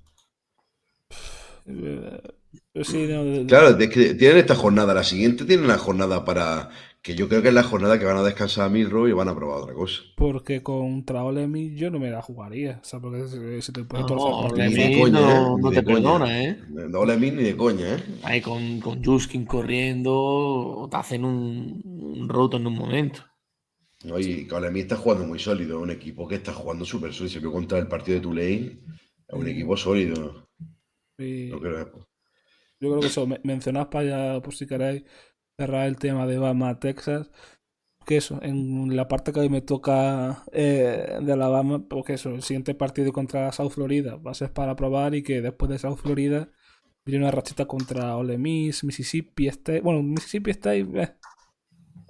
B: Eh, sí, no, de-
A: Claro, es que tienen esta jornada, la siguiente tienen la jornada para. Que yo creo que es la jornada que van a descansar a Milro y van a probar otra cosa.
B: porque contra Ole Miss yo no me la jugaría. O sea, porque se, se te puede
C: No,
B: torcer
C: Ole
B: partido.
A: Ni de
C: Miss
A: coña,
C: no-
A: ¿eh?
C: No te
A: coña.
C: perdona, ¿eh?
A: No ole Miss ni de coña, ¿eh?
C: Ahí con, con Juskin corriendo, te hacen un, un roto en un momento.
A: No, y Miss está jugando muy sólido, un equipo que está jugando súper sólido. Se vio contra el partido de Tulane, es un equipo sólido.
B: Y
A: No creo.
B: yo creo que eso, me- mencionad para allá, por si queréis cerrar el tema de Bama Texas. Que eso, en la parte que hoy me toca eh, de Alabama, porque eso, el siguiente partido contra South Florida va a ser para probar y que después de South Florida viene una rachita contra Ole Miss, Mississippi State, bueno, Mississippi State eh,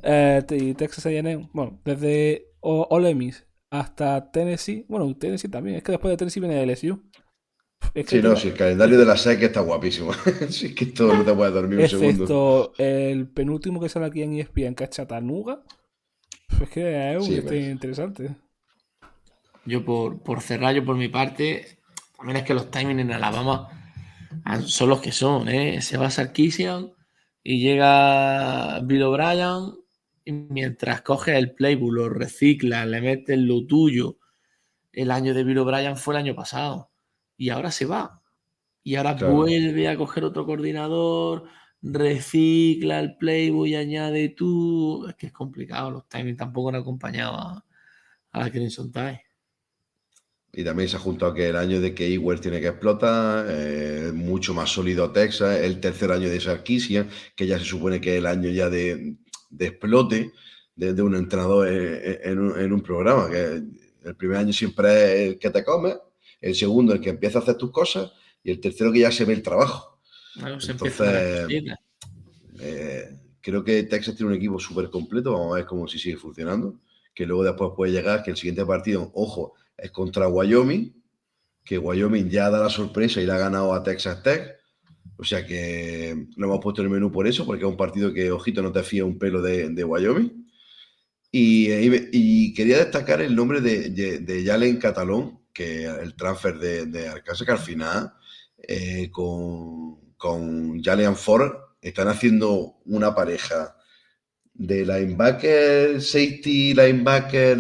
B: eh, y Texas A&M, bueno, desde O- Ole Miss hasta Tennessee, bueno, Tennessee también, es que después de Tennessee viene LSU. Es que
A: Sí, no, si el calendario de la SEC está guapísimo. si es que esto no te puedes dormir un segundo.
B: Excepto el penúltimo que sale aquí en ESPN, que es Chattanooga. Es que es un
A: Sí,
B: este interesante.
C: Yo por, por cerrar, yo por mi parte, también es que los timings en Alabama ah, son los que son, ¿eh? Se va Sarkisian y llega Bill O'Brien y mientras coges el playbook, lo reciclas, le metes lo tuyo. El año de Bill O'Brien fue el año pasado y ahora se va. Y ahora
A: Claro.
C: vuelve a coger otro coordinador, recicla el playbook y añade tú. Es que es complicado, los timings tampoco han acompañado a, a la Crimson Tide.
A: Y también se ha juntado que el año de que Ewell tiene que explotar, eh, mucho más sólido Texas, el tercer año de Sarkisian, que ya se supone que es el año ya de, de explote de, de un entrenador en, en un, en un programa, que el primer año siempre es el que te come, el segundo el que empieza a hacer tus cosas y el tercero que ya se ve el trabajo. Entonces. Eh, creo que Texas tiene un equipo súper completo. Vamos a ver cómo si sigue funcionando. Que luego después puede llegar que el siguiente partido, ojo, es contra Wyoming. Que Wyoming ya da la sorpresa y le ha ganado a Texas Tech. O sea que lo hemos puesto en el menú por eso, porque es un partido que, ojito, no te fía un pelo de, Wyoming. Y, y quería destacar el nombre de, de, de Jalen Catalón, que el transfer de, de que al final eh, con, con Jalen Ford están haciendo una pareja de linebacker, safety, linebacker,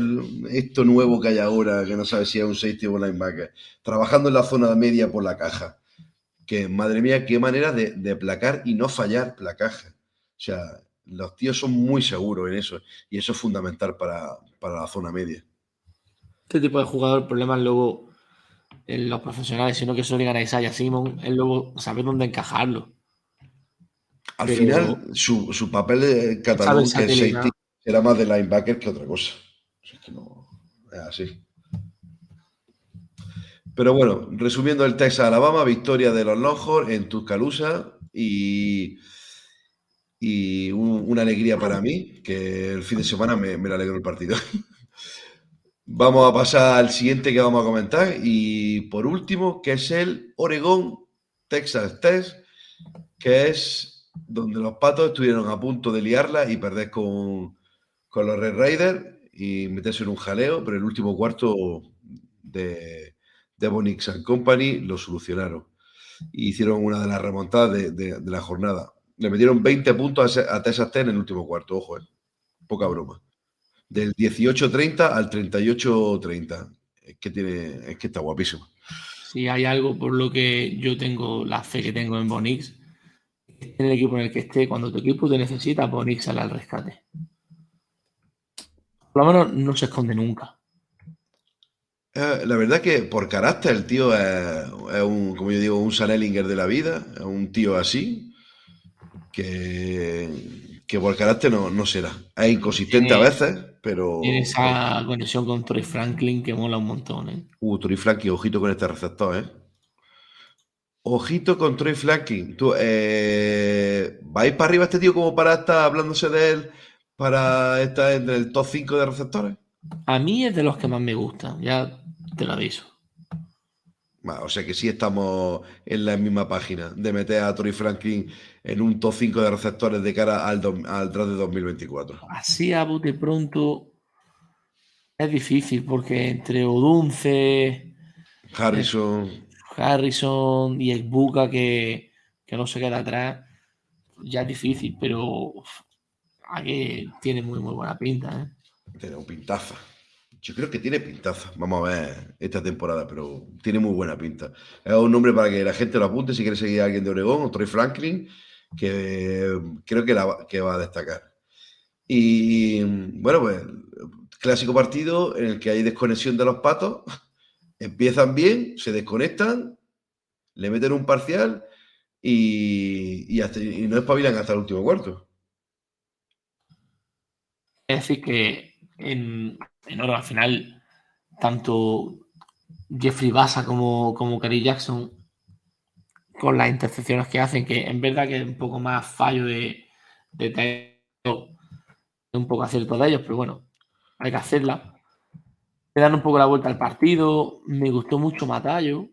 A: esto nuevo que hay ahora, que no sabes si es un safety o un linebacker, trabajando en la zona media por la caja. Que madre mía, qué manera de, de placar y no fallar placaje. O sea, los tíos son muy seguros en eso y eso es fundamental para, para la zona media.
C: Este tipo de jugador, el problema es luego en los profesionales, sino que solo digan a Isaiah Simon, es luego saber dónde encajarlo.
A: Al
C: Pero-
A: final, su, su papel de catalán, que es safety, era más de linebacker que otra cosa. O sea, es que no, es así. Pero bueno, resumiendo el Texas Alabama, victoria de los Longhorns en Tuscaloosa y, y un- una alegría para mí, que el fin de semana me, me le alegró el partido. Vamos a pasar al siguiente que vamos a comentar y por último, que es el Oregon Texas Test, que es donde los patos estuvieron a punto de liarla y perder con, con los Red Raiders y meterse en un jaleo, pero el último cuarto de, de Bonix and Company lo solucionaron. Y hicieron una de las remontadas de la jornada. Le metieron 20 puntos a, a Texas Tech en el último cuarto, ojo, eh. poca broma. Del 18-30 al 38-30. Es que, tiene, es que está guapísimo.
C: Si hay algo por lo que yo tengo la fe que tengo en Bonix, en el equipo en el que esté, cuando tu equipo te necesita, Bonix sale al rescate. Por lo menos no se esconde nunca.
A: Eh, la verdad que por carácter el tío es, es un, como yo digo, un San Ellinger de la vida, es un tío así, que, que por carácter no, no será. Es inconsistente
C: Tiene-
A: a veces, pero...
C: Tiene esa conexión con Troy Franklin que mola un montón. ¿eh?
A: Uh, Troy Flanky, ojito con este receptor, ¿eh? Ojito con Troy Flanky. Tú, eh, ¿Vais para arriba este tío como para estar hablándose de él para estar en el top 5 de receptores?
C: A mí es de los que más me gustan, ya te lo aviso.
A: O sea que sí estamos en la misma página de meter a Tori Franklin en un top 5 de receptores de cara al, al draft de 2024.
C: Así a bote pronto es difícil porque entre Odunce,
A: Harrison,
C: Harrison y el Buca que, que no se queda atrás, ya es difícil, pero aquí tiene muy, muy buena pinta. ¿eh?
A: Tiene un pintaza. Yo creo que tiene pintaza. Vamos a ver esta temporada, pero tiene muy buena pinta. Es un nombre para que la gente lo apunte si quiere seguir a alguien de Oregón o Troy Franklin, que creo que, la, que va a destacar. Y bueno, pues clásico partido en el que hay desconexión de los patos. Empiezan bien, se desconectan, le meten un parcial y, y, no espabilan hasta el último cuarto.
C: Es decir, que en, en oro al final, tanto Jeffrey Bassa como, como Kerry Jackson, con las intercepciones que hacen, que en verdad que es un poco más fallo de, de un poco acierto de ellos, pero bueno, hay que hacerla. Le dan un poco la vuelta al partido. Me gustó mucho Matallo.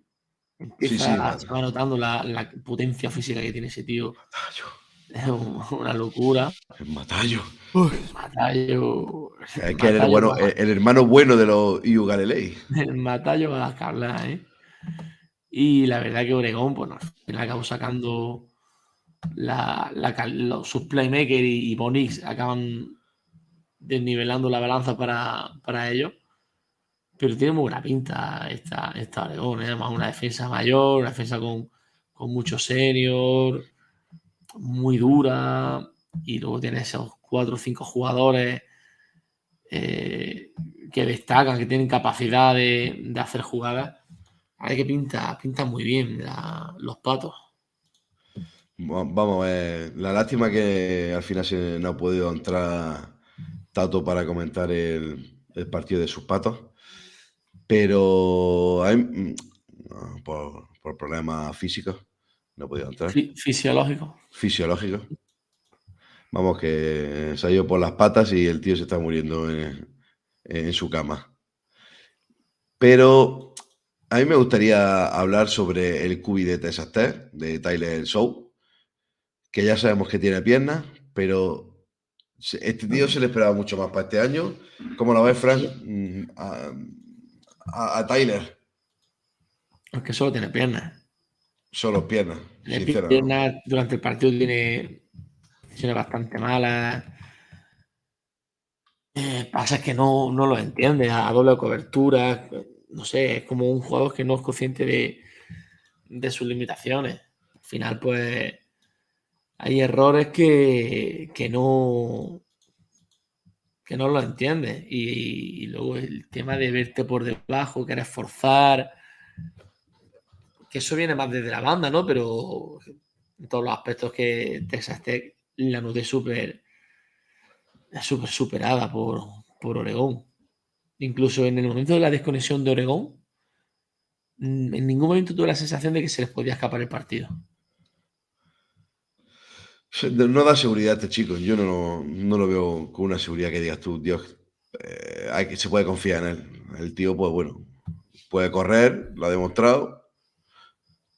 C: Empieza, se va notando la, la, potencia física que tiene ese tío. Es una locura.
A: El Es que el, bueno, el, hermano bueno de los Iu Galilei.
C: El Matallo va a hablar, ¿eh? Y la verdad que Oregón, pues no, acabó sacando la, la, los, sus playmakers y, y Bonix acaban desnivelando la balanza para, para ellos. Pero tiene muy buena pinta esta, esta Oregón, ¿eh? además una defensa mayor, una defensa con, con mucho senior, muy dura, y luego tiene esos cuatro o cinco jugadores eh, que destacan, que tienen capacidad de, de hacer jugadas. Hay que pinta, pinta muy bien los patos.
A: Vamos a ver, la lástima que al final se no ha podido entrar Tato para comentar el, partido de sus patos, pero hay, mm, por, problemas físicos no he podido entrar.
C: Fisiológico.
A: Fisiológico. Vamos, que se ha ido por las patas y el tío se está muriendo en, su cama. Pero a mí me gustaría hablar sobre el cubi de Texas Tech, de Tyler Show, que ya sabemos que tiene piernas, pero este tío se le esperaba mucho más para este año. ¿Cómo lo ves, Frank? Mm, a, Tyler.
C: Es que solo tiene piernas.
A: Solo piernas.
C: piernas durante el partido tiene, tiene bastante malas. Eh, pasa que no, no lo entiende a, doble cobertura. No sé, es como un jugador que no es consciente de, de sus limitaciones. Al final, pues hay errores que, no que no lo entiendes. Y, luego el tema de verte por debajo, querer forzar, que eso viene más desde la banda, ¿no? Pero en todos los aspectos que Tech la noté súper súper superada por, por Oregón. Incluso en el momento de la desconexión de Oregón, en ningún momento tuve la sensación de que se les podía escapar el partido.
A: No da seguridad a este chico. Yo no, no lo veo con una seguridad que digas tú, Dios, eh, hay, se puede confiar en él. El tío, pues bueno, puede correr, lo ha demostrado,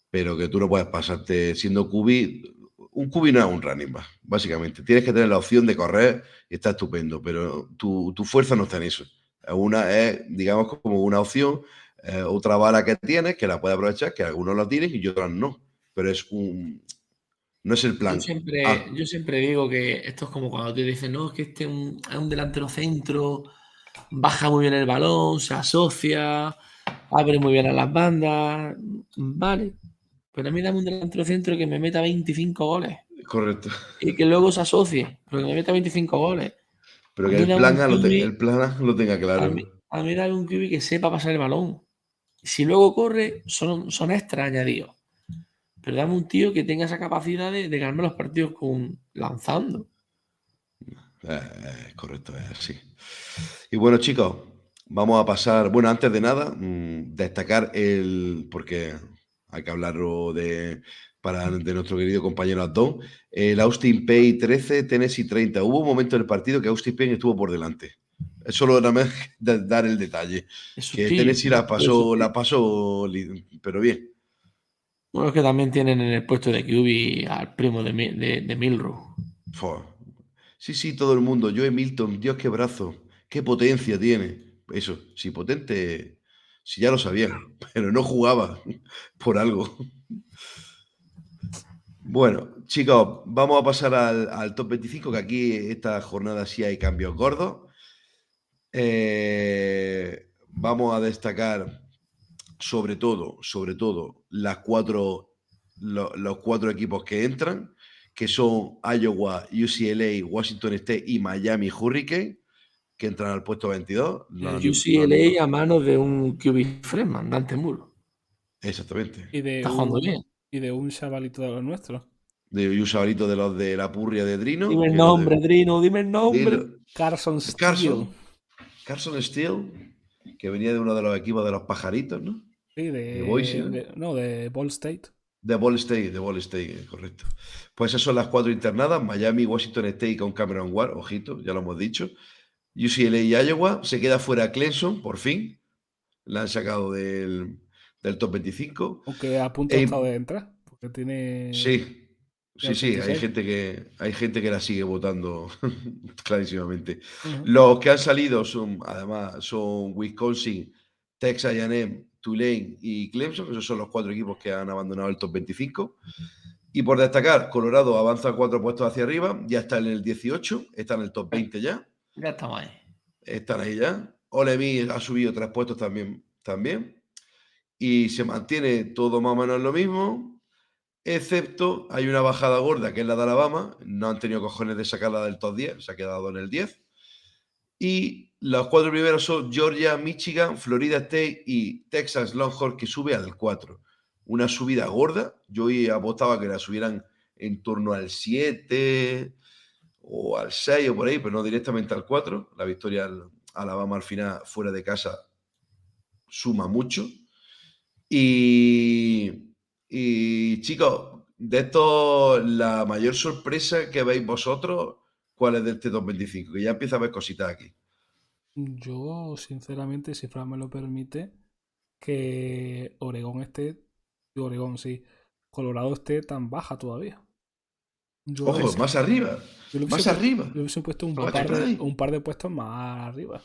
A: pero que tú no puedes pasarte siendo cubi. Un cubi no es un running back, básicamente. Tienes que tener la opción de correr y está estupendo, pero tu, tu fuerza no está en eso. Una es, digamos, como una opción, eh, otra bala que tienes, que la puedes aprovechar, que algunos la tienes y otras no. Pero es un, no es el plan.
C: Yo siempre, ah. yo siempre digo que esto es como cuando te dicen, no, es que este es un, delantero centro, baja muy bien el balón, se asocia, abre muy bien a las bandas. Vale. Pero a mí dame un delantero centro que me meta 25 goles.
A: Correcto.
C: Y que luego se asocie, pero que me meta 25 goles.
A: Pero que el plan, lo tenga, el plan lo tenga claro.
C: A mí, dame un QB que sepa pasar el balón. Si luego corre, son, son añadidos. Pero dame un tío que tenga esa capacidad de, ganarme los partidos con lanzando.
A: Eh, correcto, es así. Y bueno, chicos, vamos a pasar. Bueno, antes de nada, mm, destacar el. Porque hay que hablarlo de, para, de nuestro querido compañero Adón. El Austin Pay 13, Tennessee 30. Hubo un momento en el partido que Austin Pay estuvo por delante. Es solo nada más dar el detalle. Que
C: sutil,
A: Tennessee la pasó, la pasó, pero bien.
C: Bueno, es que también tienen en el puesto de QB al primo de, de.
A: Fua. Sí, sí, todo el mundo. Joe Milton, Dios, qué brazo, qué potencia tiene. Eso, sí, potente, sí, ya lo sabían, pero no jugaba por algo. Bueno, chicos, vamos a pasar al, top 25, que aquí esta jornada sí hay cambios gordos. Eh, vamos a destacar sobre todo, sobre todo, las cuatro, lo- los cuatro equipos que entran, que son Iowa, UCLA, Washington State y Miami Hurricane, que entran al puesto 22. No-
C: El UCLA a manos de un QB Freeman, Dante Moore.
A: Exactamente.
B: Y de,
C: Está jugando
B: un,
C: bien.
B: y de un chavalito de los nuestros.
A: De un chavalito de los de la purria de Drino.
C: Dime el nombre,
A: de-
C: Drino, dime el nombre.
B: Carson Steele.
A: Carson. Carson Steele, que venía de uno de los equipos de los pajaritos, ¿no?
B: Sí, de,
A: De Boise, ¿no?
B: de- no, de Ball State.
A: De Ball State, de Ball State, correcto. Pues esas son las cuatro internadas, Miami, Washington State con Cameron Ward, ojito, ya lo hemos dicho. UCLA y Iowa, se queda fuera Clemson, por fin. La han sacado del, del top 25.
B: Aunque a punto
A: Eh,
B: de entrar. Porque tiene.
A: Sí, sí, sí, hay
B: 26.
A: gente que hay gente que la sigue votando clarísimamente. Los que han salido son, además, son Wisconsin, Texas A&M, Tulane y Clemson. Esos son los cuatro equipos que han abandonado el top 25. Y por destacar, Colorado avanza cuatro puestos hacia arriba, ya está en el 18, está en el top 20 ya,
C: Ya estamos ahí.
A: están ahí ya. Ole Miss ha subido tres puestos también, también. Y se mantiene todo más o menos lo mismo, excepto hay una bajada gorda que es la de Alabama. No han tenido cojones de sacarla del top 10, se ha quedado en el 10. Y los cuatro primeros son Georgia, Michigan, Florida State y Texas Longhorn, que sube al 4. Una subida gorda. Yo apostaba que la subieran en torno al 7 o al 6 o por ahí, pero no directamente al 4. La victoria al Alabama al final, fuera de casa, suma mucho. Y, y chicos, de esto, la mayor sorpresa que veis vosotros, ¿cuál es de este 2025? Que ya empieza a haber cositas aquí.
B: Yo, sinceramente, si Fran me lo permite, que Oregón esté. Oregón, sí. Colorado esté tan baja todavía. Yo
A: Ojo,
B: hubiese-
A: más arriba.
B: yo
A: más arriba.
B: Yo hubiese puesto un par, de, un par de puestos más arriba.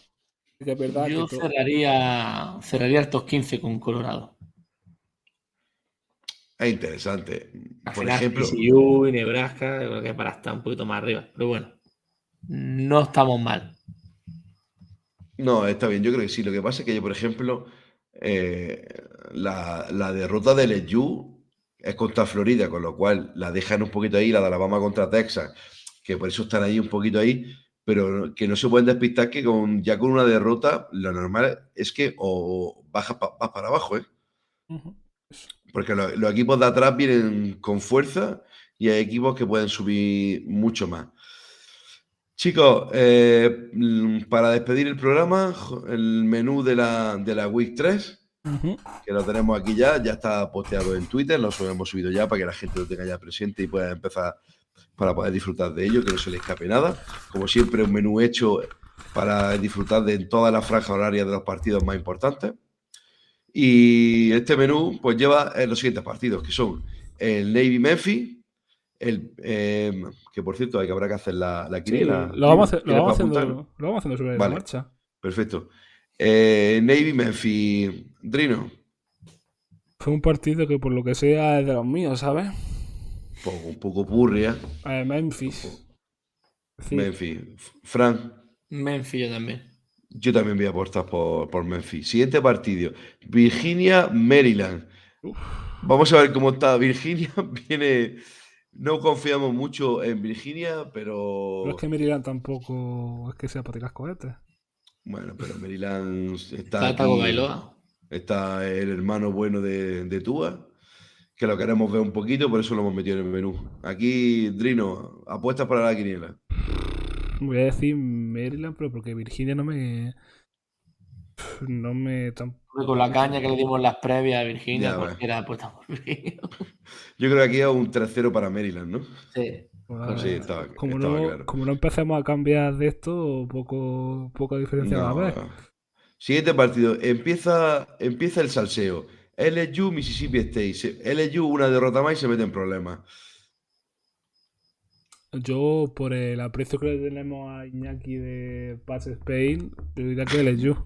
B: Que es verdad
C: Yo
B: que
C: cerraría, cerraría el top 15 con Colorado.
A: Es interesante.
C: Al
A: Por
C: final,
A: ejemplo,
C: TCU y Nebraska, creo que para estar un poquito más arriba. Pero bueno, no estamos mal.
A: no, está bien, yo creo que sí. Lo que pasa es que yo, por ejemplo, eh, la, la derrota de LSU es contra Florida, con lo cual la dejan un poquito ahí, la de Alabama contra Texas, que por eso están ahí un poquito ahí, pero que no se pueden despistar que con, ya con una derrota, lo normal es que o bajas pa- vas para abajo, ¿eh? Porque lo- los equipos de atrás vienen con fuerza y hay equipos que pueden subir mucho más. Chicos, eh, mm, para despedir el programa, el menú de la, de la Week 3, Que lo tenemos aquí ya, ya está posteado en Twitter, lo hemos subido ya para que la gente lo tenga ya presente y pueda empezar para poder disfrutar de ello, que no se le escape nada. Como siempre, un menú hecho para disfrutar de todas las franjas horarias de los partidos más importantes. Y este menú pues lleva eh, los siguientes partidos, que son el Navy Memphis, el, eh, que por cierto hay que habrá que hacer la, la
B: Sí, lo vamos, a hacer- lo,
A: ¿Tienes
B: vamos haciendo, lo vamos haciendo sobre
A: Vale.
B: la marcha.
A: Perfecto. Eh, Navy Memphis, Drino,
B: Fue un partido que por lo que sea es de los míos, ¿sabes?
A: un poco purria.
B: Eh, Memphis. Sí,
A: Memphis, Fran.
C: Memphis yo también.
A: Yo también voy a apostar por, por Memphis. Siguiente partido. Virginia, Maryland. Vamos a ver cómo está Virginia. Viene. No confiamos mucho en Virginia, pero.
B: Pero es que Maryland tampoco es que sea para tirar cohetes.
A: Bueno, pero Maryland está. Aquí.
C: Bailoa.
A: Está el hermano bueno de, de Tua, que lo queremos ver un poquito, por eso lo hemos metido en el menú. Aquí, Drino, apuestas para la quiniela.
B: Voy a decir Maryland, pero porque Virginia no me. No me.
C: Con la caña que le dimos en las previas a Virginia,
A: Ya,
C: cualquiera apuesta por Virginia.
A: Yo creo que aquí es un 3-0 para Maryland, ¿no?
C: Sí.
B: Pues,
A: Sí, estaba,
B: como,
A: estaba
B: no,
A: claro.
B: como no empecemos a cambiar de esto, poco, poca diferencia va a haber.
A: Siguiente partido. Empieza, empieza el salseo. LSU, Mississippi State. LSU, una derrota más y se mete en problemas.
B: Yo, por el aprecio que le tenemos a Iñaki de Pass Spain, yo diría que LSU.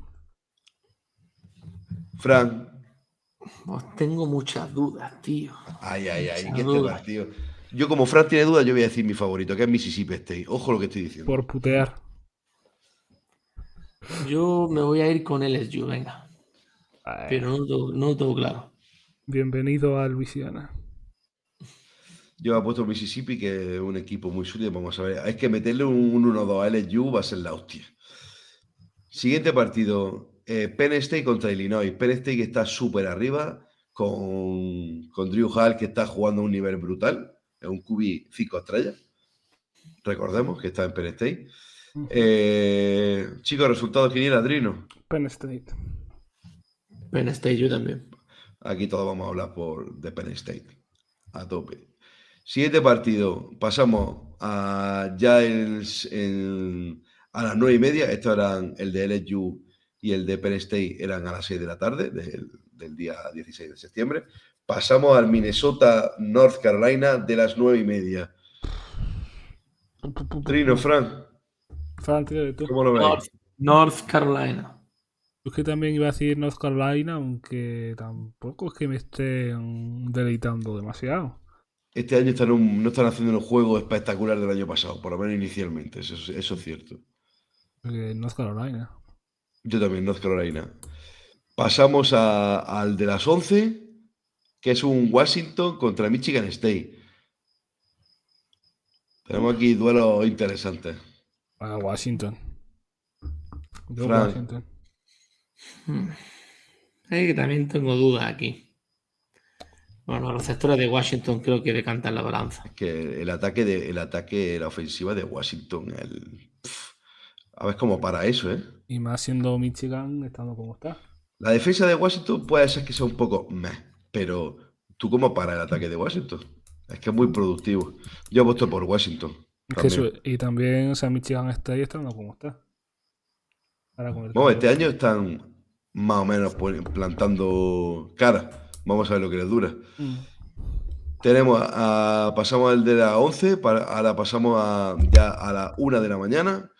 A: Fran.
C: Pues tengo muchas dudas, tío.
A: Ay, ay, ay. ¿Qué este
C: duda.
A: partido? Yo, como Fran tiene dudas, yo voy a decir mi favorito, que es Mississippi State. Ojo lo que estoy diciendo.
B: Por putear.
C: Yo me voy a ir con LSU, venga.
B: Ay,
C: Pero no lo tengo, no lo tengo claro.
B: Bienvenido a Luisiana.
A: Yo he puesto Mississippi, que es un equipo muy sólido. Vamos a ver. Es que meterle un, un 1-2 a LSU va a ser la hostia. Siguiente partido. eh, Penn State contra Illinois. Penn State que está súper arriba. Con, con Drew Hall, que está jugando a un nivel brutal. Es un QB 5 estrellas. Recordemos que está en Penn State. Eh, chicos, resultados quiniela, Adrino.
B: Penn State.
C: Penn State, yo también.
A: Aquí todos vamos a hablar por de Penn State. A tope. Siguiente partido. Pasamos a ya el- el- a las nueve y media. Estos eran el de LSU y el de Penn State eran a las 6 de la tarde del, del día 16 de septiembre. Pasamos al Minnesota North Carolina de las nueve y media. Trino, Fran,
B: Fran, tírale tú.
A: ¿cómo lo ves?
C: North, North Carolina.
B: Yo es que también iba a decir North Carolina, aunque tampoco es que me estén deleitando demasiado.
A: Este año están un- no están haciendo un juego espectacular del año pasado, por lo menos inicialmente. Eso, eso es cierto.
B: Porque North Carolina.
A: Yo también, North Carolina. Pasamos a- al de las 11, que es un Washington contra Michigan State. Tenemos aquí duelos interesantes.
B: A Washington. Yo. Washington.
C: Es que también tengo dudas aquí. Bueno, los receptores de Washington creo que decantan la balanza.
A: Que el ataque, de, el ataque, la ofensiva de Washington, el, a ver cómo para eso, ¿eh?
B: Y más siendo Michigan estando como está.
A: La defensa de Washington puede ser que sea un poco meh, pero ¿tú cómo para el ataque de Washington? Es que es muy productivo. Yo apuesto por Washington. También.
B: y también, o sea, Michigan está ahí estando como está. Ahora con el
A: Bueno, este año están más o menos plantando cara. Vamos a ver lo que les dura.
B: Mm.
A: Tenemos a, pasamos al de la 11, para, ahora pasamos a, ya a la 1 de la mañana,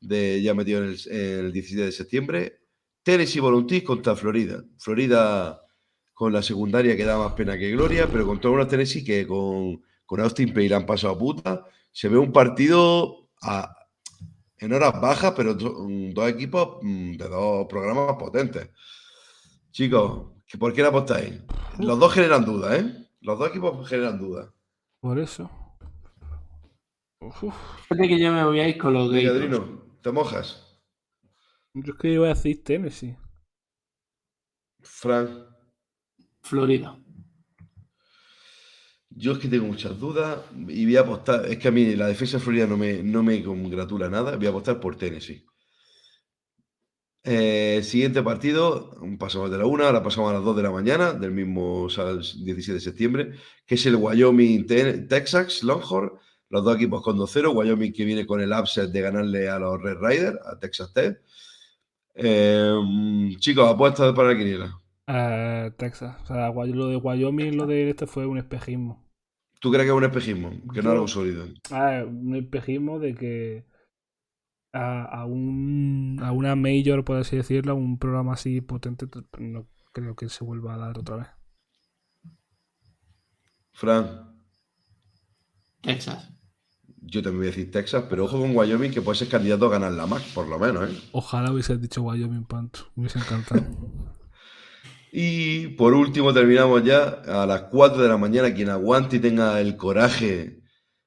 A: de, ya metido en el, en el 17 de septiembre. Tennessee Volunteers contra Florida. Florida con la secundaria que da más pena que gloria, pero contra unos Tennessee que con, con Austin Payne han pasado a puta. Se ve un partido a- en horas bajas, pero do- dos equipos mm, de dos programas potentes. Chicos, ¿que ¿por qué le apostáis? Los dos generan dudas, ¿eh? Los dos equipos generan dudas.
B: Por eso. Uf,
C: que yo me voy a ir con los Gators.
A: Adrino, ¿te mojas?
B: Yo es que iba a decir Tennessee.
A: Frank,
C: Florida.
A: yo es que tengo muchas dudas y voy a apostar. Es que a mí la defensa de Florida no me, no me congratula nada. Voy a apostar por Tennessee. Eh, siguiente partido, pasamos de la 1, ahora pasamos a las 2 de la mañana del mismo o sea, el 17 de septiembre, que es el Wyoming Te- Texas Longhorn, los dos equipos con 2-0, Wyoming que viene con el upset de ganarle a los Red Riders, a Texas Tech. Eh, chicos, apuestas para la quiniela.
B: Eh, Texas. O sea, lo de Wyoming, lo de este fue un espejismo.
A: ¿Tú crees que es un espejismo? Que no es algo sólido.
B: Ah, un espejismo de que a, a un, a una major, por así decirlo, un programa así potente, no creo que se vuelva a dar otra vez.
A: Fran,
C: Texas.
A: yo también voy a decir Texas, pero ojo con Wyoming que puede ser candidato a ganar la MAC, por lo menos, ¿eh?
B: Ojalá hubiese dicho Wyoming Panto. Me hubiese encantado.
A: Y por último terminamos ya a las 4 de la mañana. Quien aguante y tenga el coraje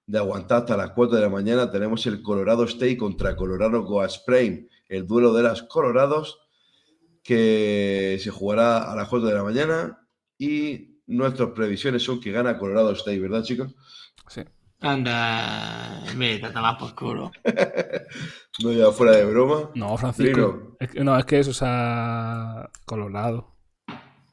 A: de aguantar hasta las 4 de la mañana, tenemos el Colorado State contra Colorado Go Spring, el duelo de las Colorados, que se jugará a las 4 de la mañana. Y nuestras previsiones son que gana Colorado State, ¿verdad, chicos?
B: Sí.
C: Anda, vete a por culo.
A: No ya fuera de broma.
B: No, Francisco.
A: Lino.
B: Es que, no, es que eso, o sea, Colorado.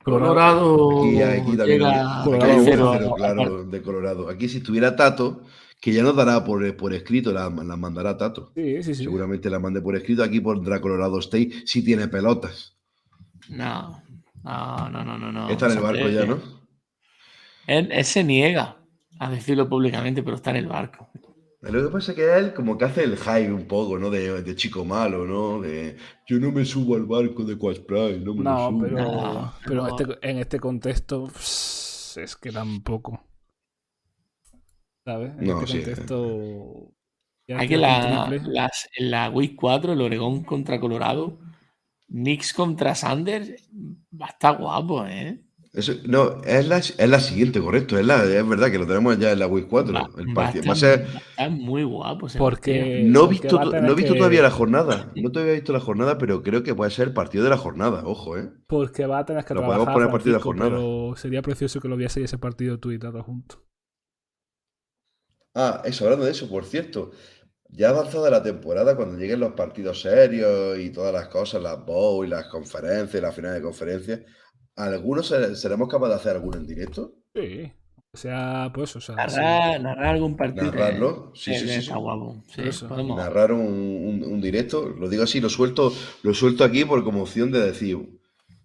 C: Colorado
A: Y aquí también
C: llega
A: aquí
B: Colorado,
C: tercero
A: claro de Colorado. Aquí si estuviera Tato, que ya nos dará por, por escrito, la, la mandará Tato.
B: Sí, sí, sí.
A: Seguramente la mande por escrito. Aquí pondrá Colorado State si tiene pelotas.
C: No, no, no, no, no.
A: Está en el barco ya, ¿no?
C: Él, él se niega a decirlo públicamente, pero está en el barco.
A: Lo que pasa es que él como que hace el hype un poco, ¿no? De, de chico malo, ¿no? De yo no me subo al barco de Quash Prime, no me lo subo.
B: pero,
C: No,
B: pero
C: no.
B: este- en este contexto es que tampoco. ¿Sabes? En
A: No,
B: este
A: sí.
B: contexto.
C: Hay que la, las, en la Week 4, el Oregón contra Colorado, Knicks contra Sanders, va a estar guapo, ¿eh?
A: Eso, no, es la, es la siguiente, correcto. Es, la, es verdad que lo tenemos ya en la Week 4.
C: Va,
A: el partido. Va a ser,
C: estar muy guapo.
B: Porque-
C: partido.
A: no he visto, no he visto
B: que-
A: todavía la jornada. No todavía he visto la jornada, pero creo que puede ser el partido de la jornada. Ojo, ¿eh?
B: Porque va a tener que
A: Lo
B: trabajar.
A: podemos poner a partir de la jornada.
B: Pero sería precioso que lo viese ese partido tú y Tato juntos.
A: Ah, eso, hablando de eso, por cierto. Ya avanzada la temporada, cuando lleguen los partidos serios y todas las cosas, las bowl y las conferencias, las finales de conferencias, ¿algunos se- seremos capaces de hacer alguno en directo?
B: Sí. O sea, pues, o sea. sí.
C: Narrar, algún partido.
A: Narrarlo,
C: ¿eh?
A: sí, sí, sí,
C: Está
A: sí.
C: guapo. Sí,
A: narrar un, un- un directo. Lo digo así, lo suelto, lo suelto aquí por como opción de decir,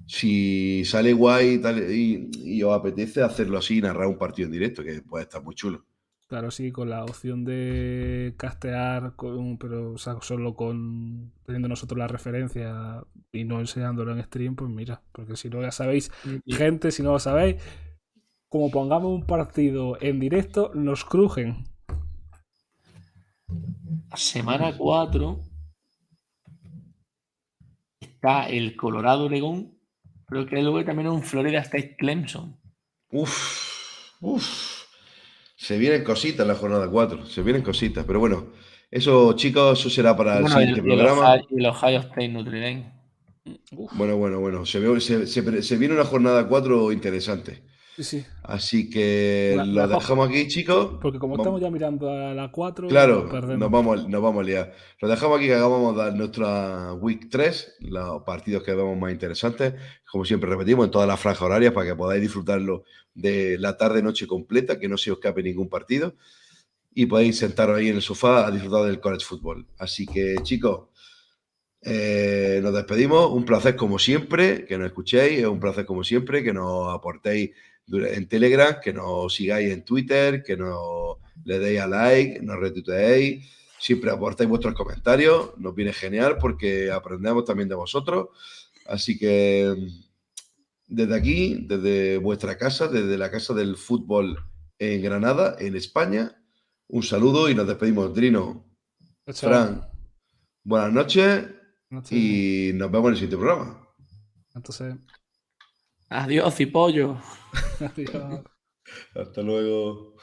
A: si sale guay y, tal, y, y os apetece hacerlo así, narrar un partido en directo, que puede estar muy chulo.
B: Claro, sí, con la opción de castear, con- pero o sea, solo con teniendo nosotros la referencia y no enseñándolo en stream, pues mira, porque si no ya sabéis, gente, si no lo sabéis, como pongamos un partido en directo, nos crujen.
C: Semana 4 está el Colorado Oregón, pero que luego también un Florida State Clemson.
A: Uf, uf. Se vienen cositas en la jornada 4, se vienen cositas, pero bueno, eso chicos, eso será para el
C: Bueno,
A: siguiente
C: y
A: programa.
C: Y el Ohio State Dame.
A: Bueno, bueno, bueno, se, ve- se- se- se viene una jornada 4 interesante.
B: Sí, sí.
A: Así que
B: La-
A: lo
B: la-
A: dejamos aquí, chicos.
B: Porque como
A: Vamos-
B: estamos ya mirando a la 4,
A: Claro, nos vamos, nos vamos a liar. Lo dejamos aquí que acabamos de dar nuestra Week 3, los partidos que vemos más interesantes. Como siempre repetimos, en todas las franjas horarias para que podáis disfrutarlo de la tarde-noche completa, que no se os escape ningún partido. Y podéis sentaros ahí en el sofá a disfrutar del college football. Así que, chicos, eh, nos despedimos. Un placer como siempre que nos escuchéis. Es un placer como siempre que nos aportéis en Telegram, que nos sigáis en Twitter, que nos le deis a like, nos retuiteéis. Siempre aportáis vuestros comentarios. Nos viene genial porque aprendemos también de vosotros. Así que desde aquí, desde vuestra casa, desde la casa del fútbol en Granada, en España, un saludo y nos despedimos. Drino,
B: Chao.
A: Fran, buenas noches
B: No sé.
A: y nos vemos en el siguiente programa.
B: Entonces,
C: Adiós, y pollo.
B: adiós.
A: Hasta luego.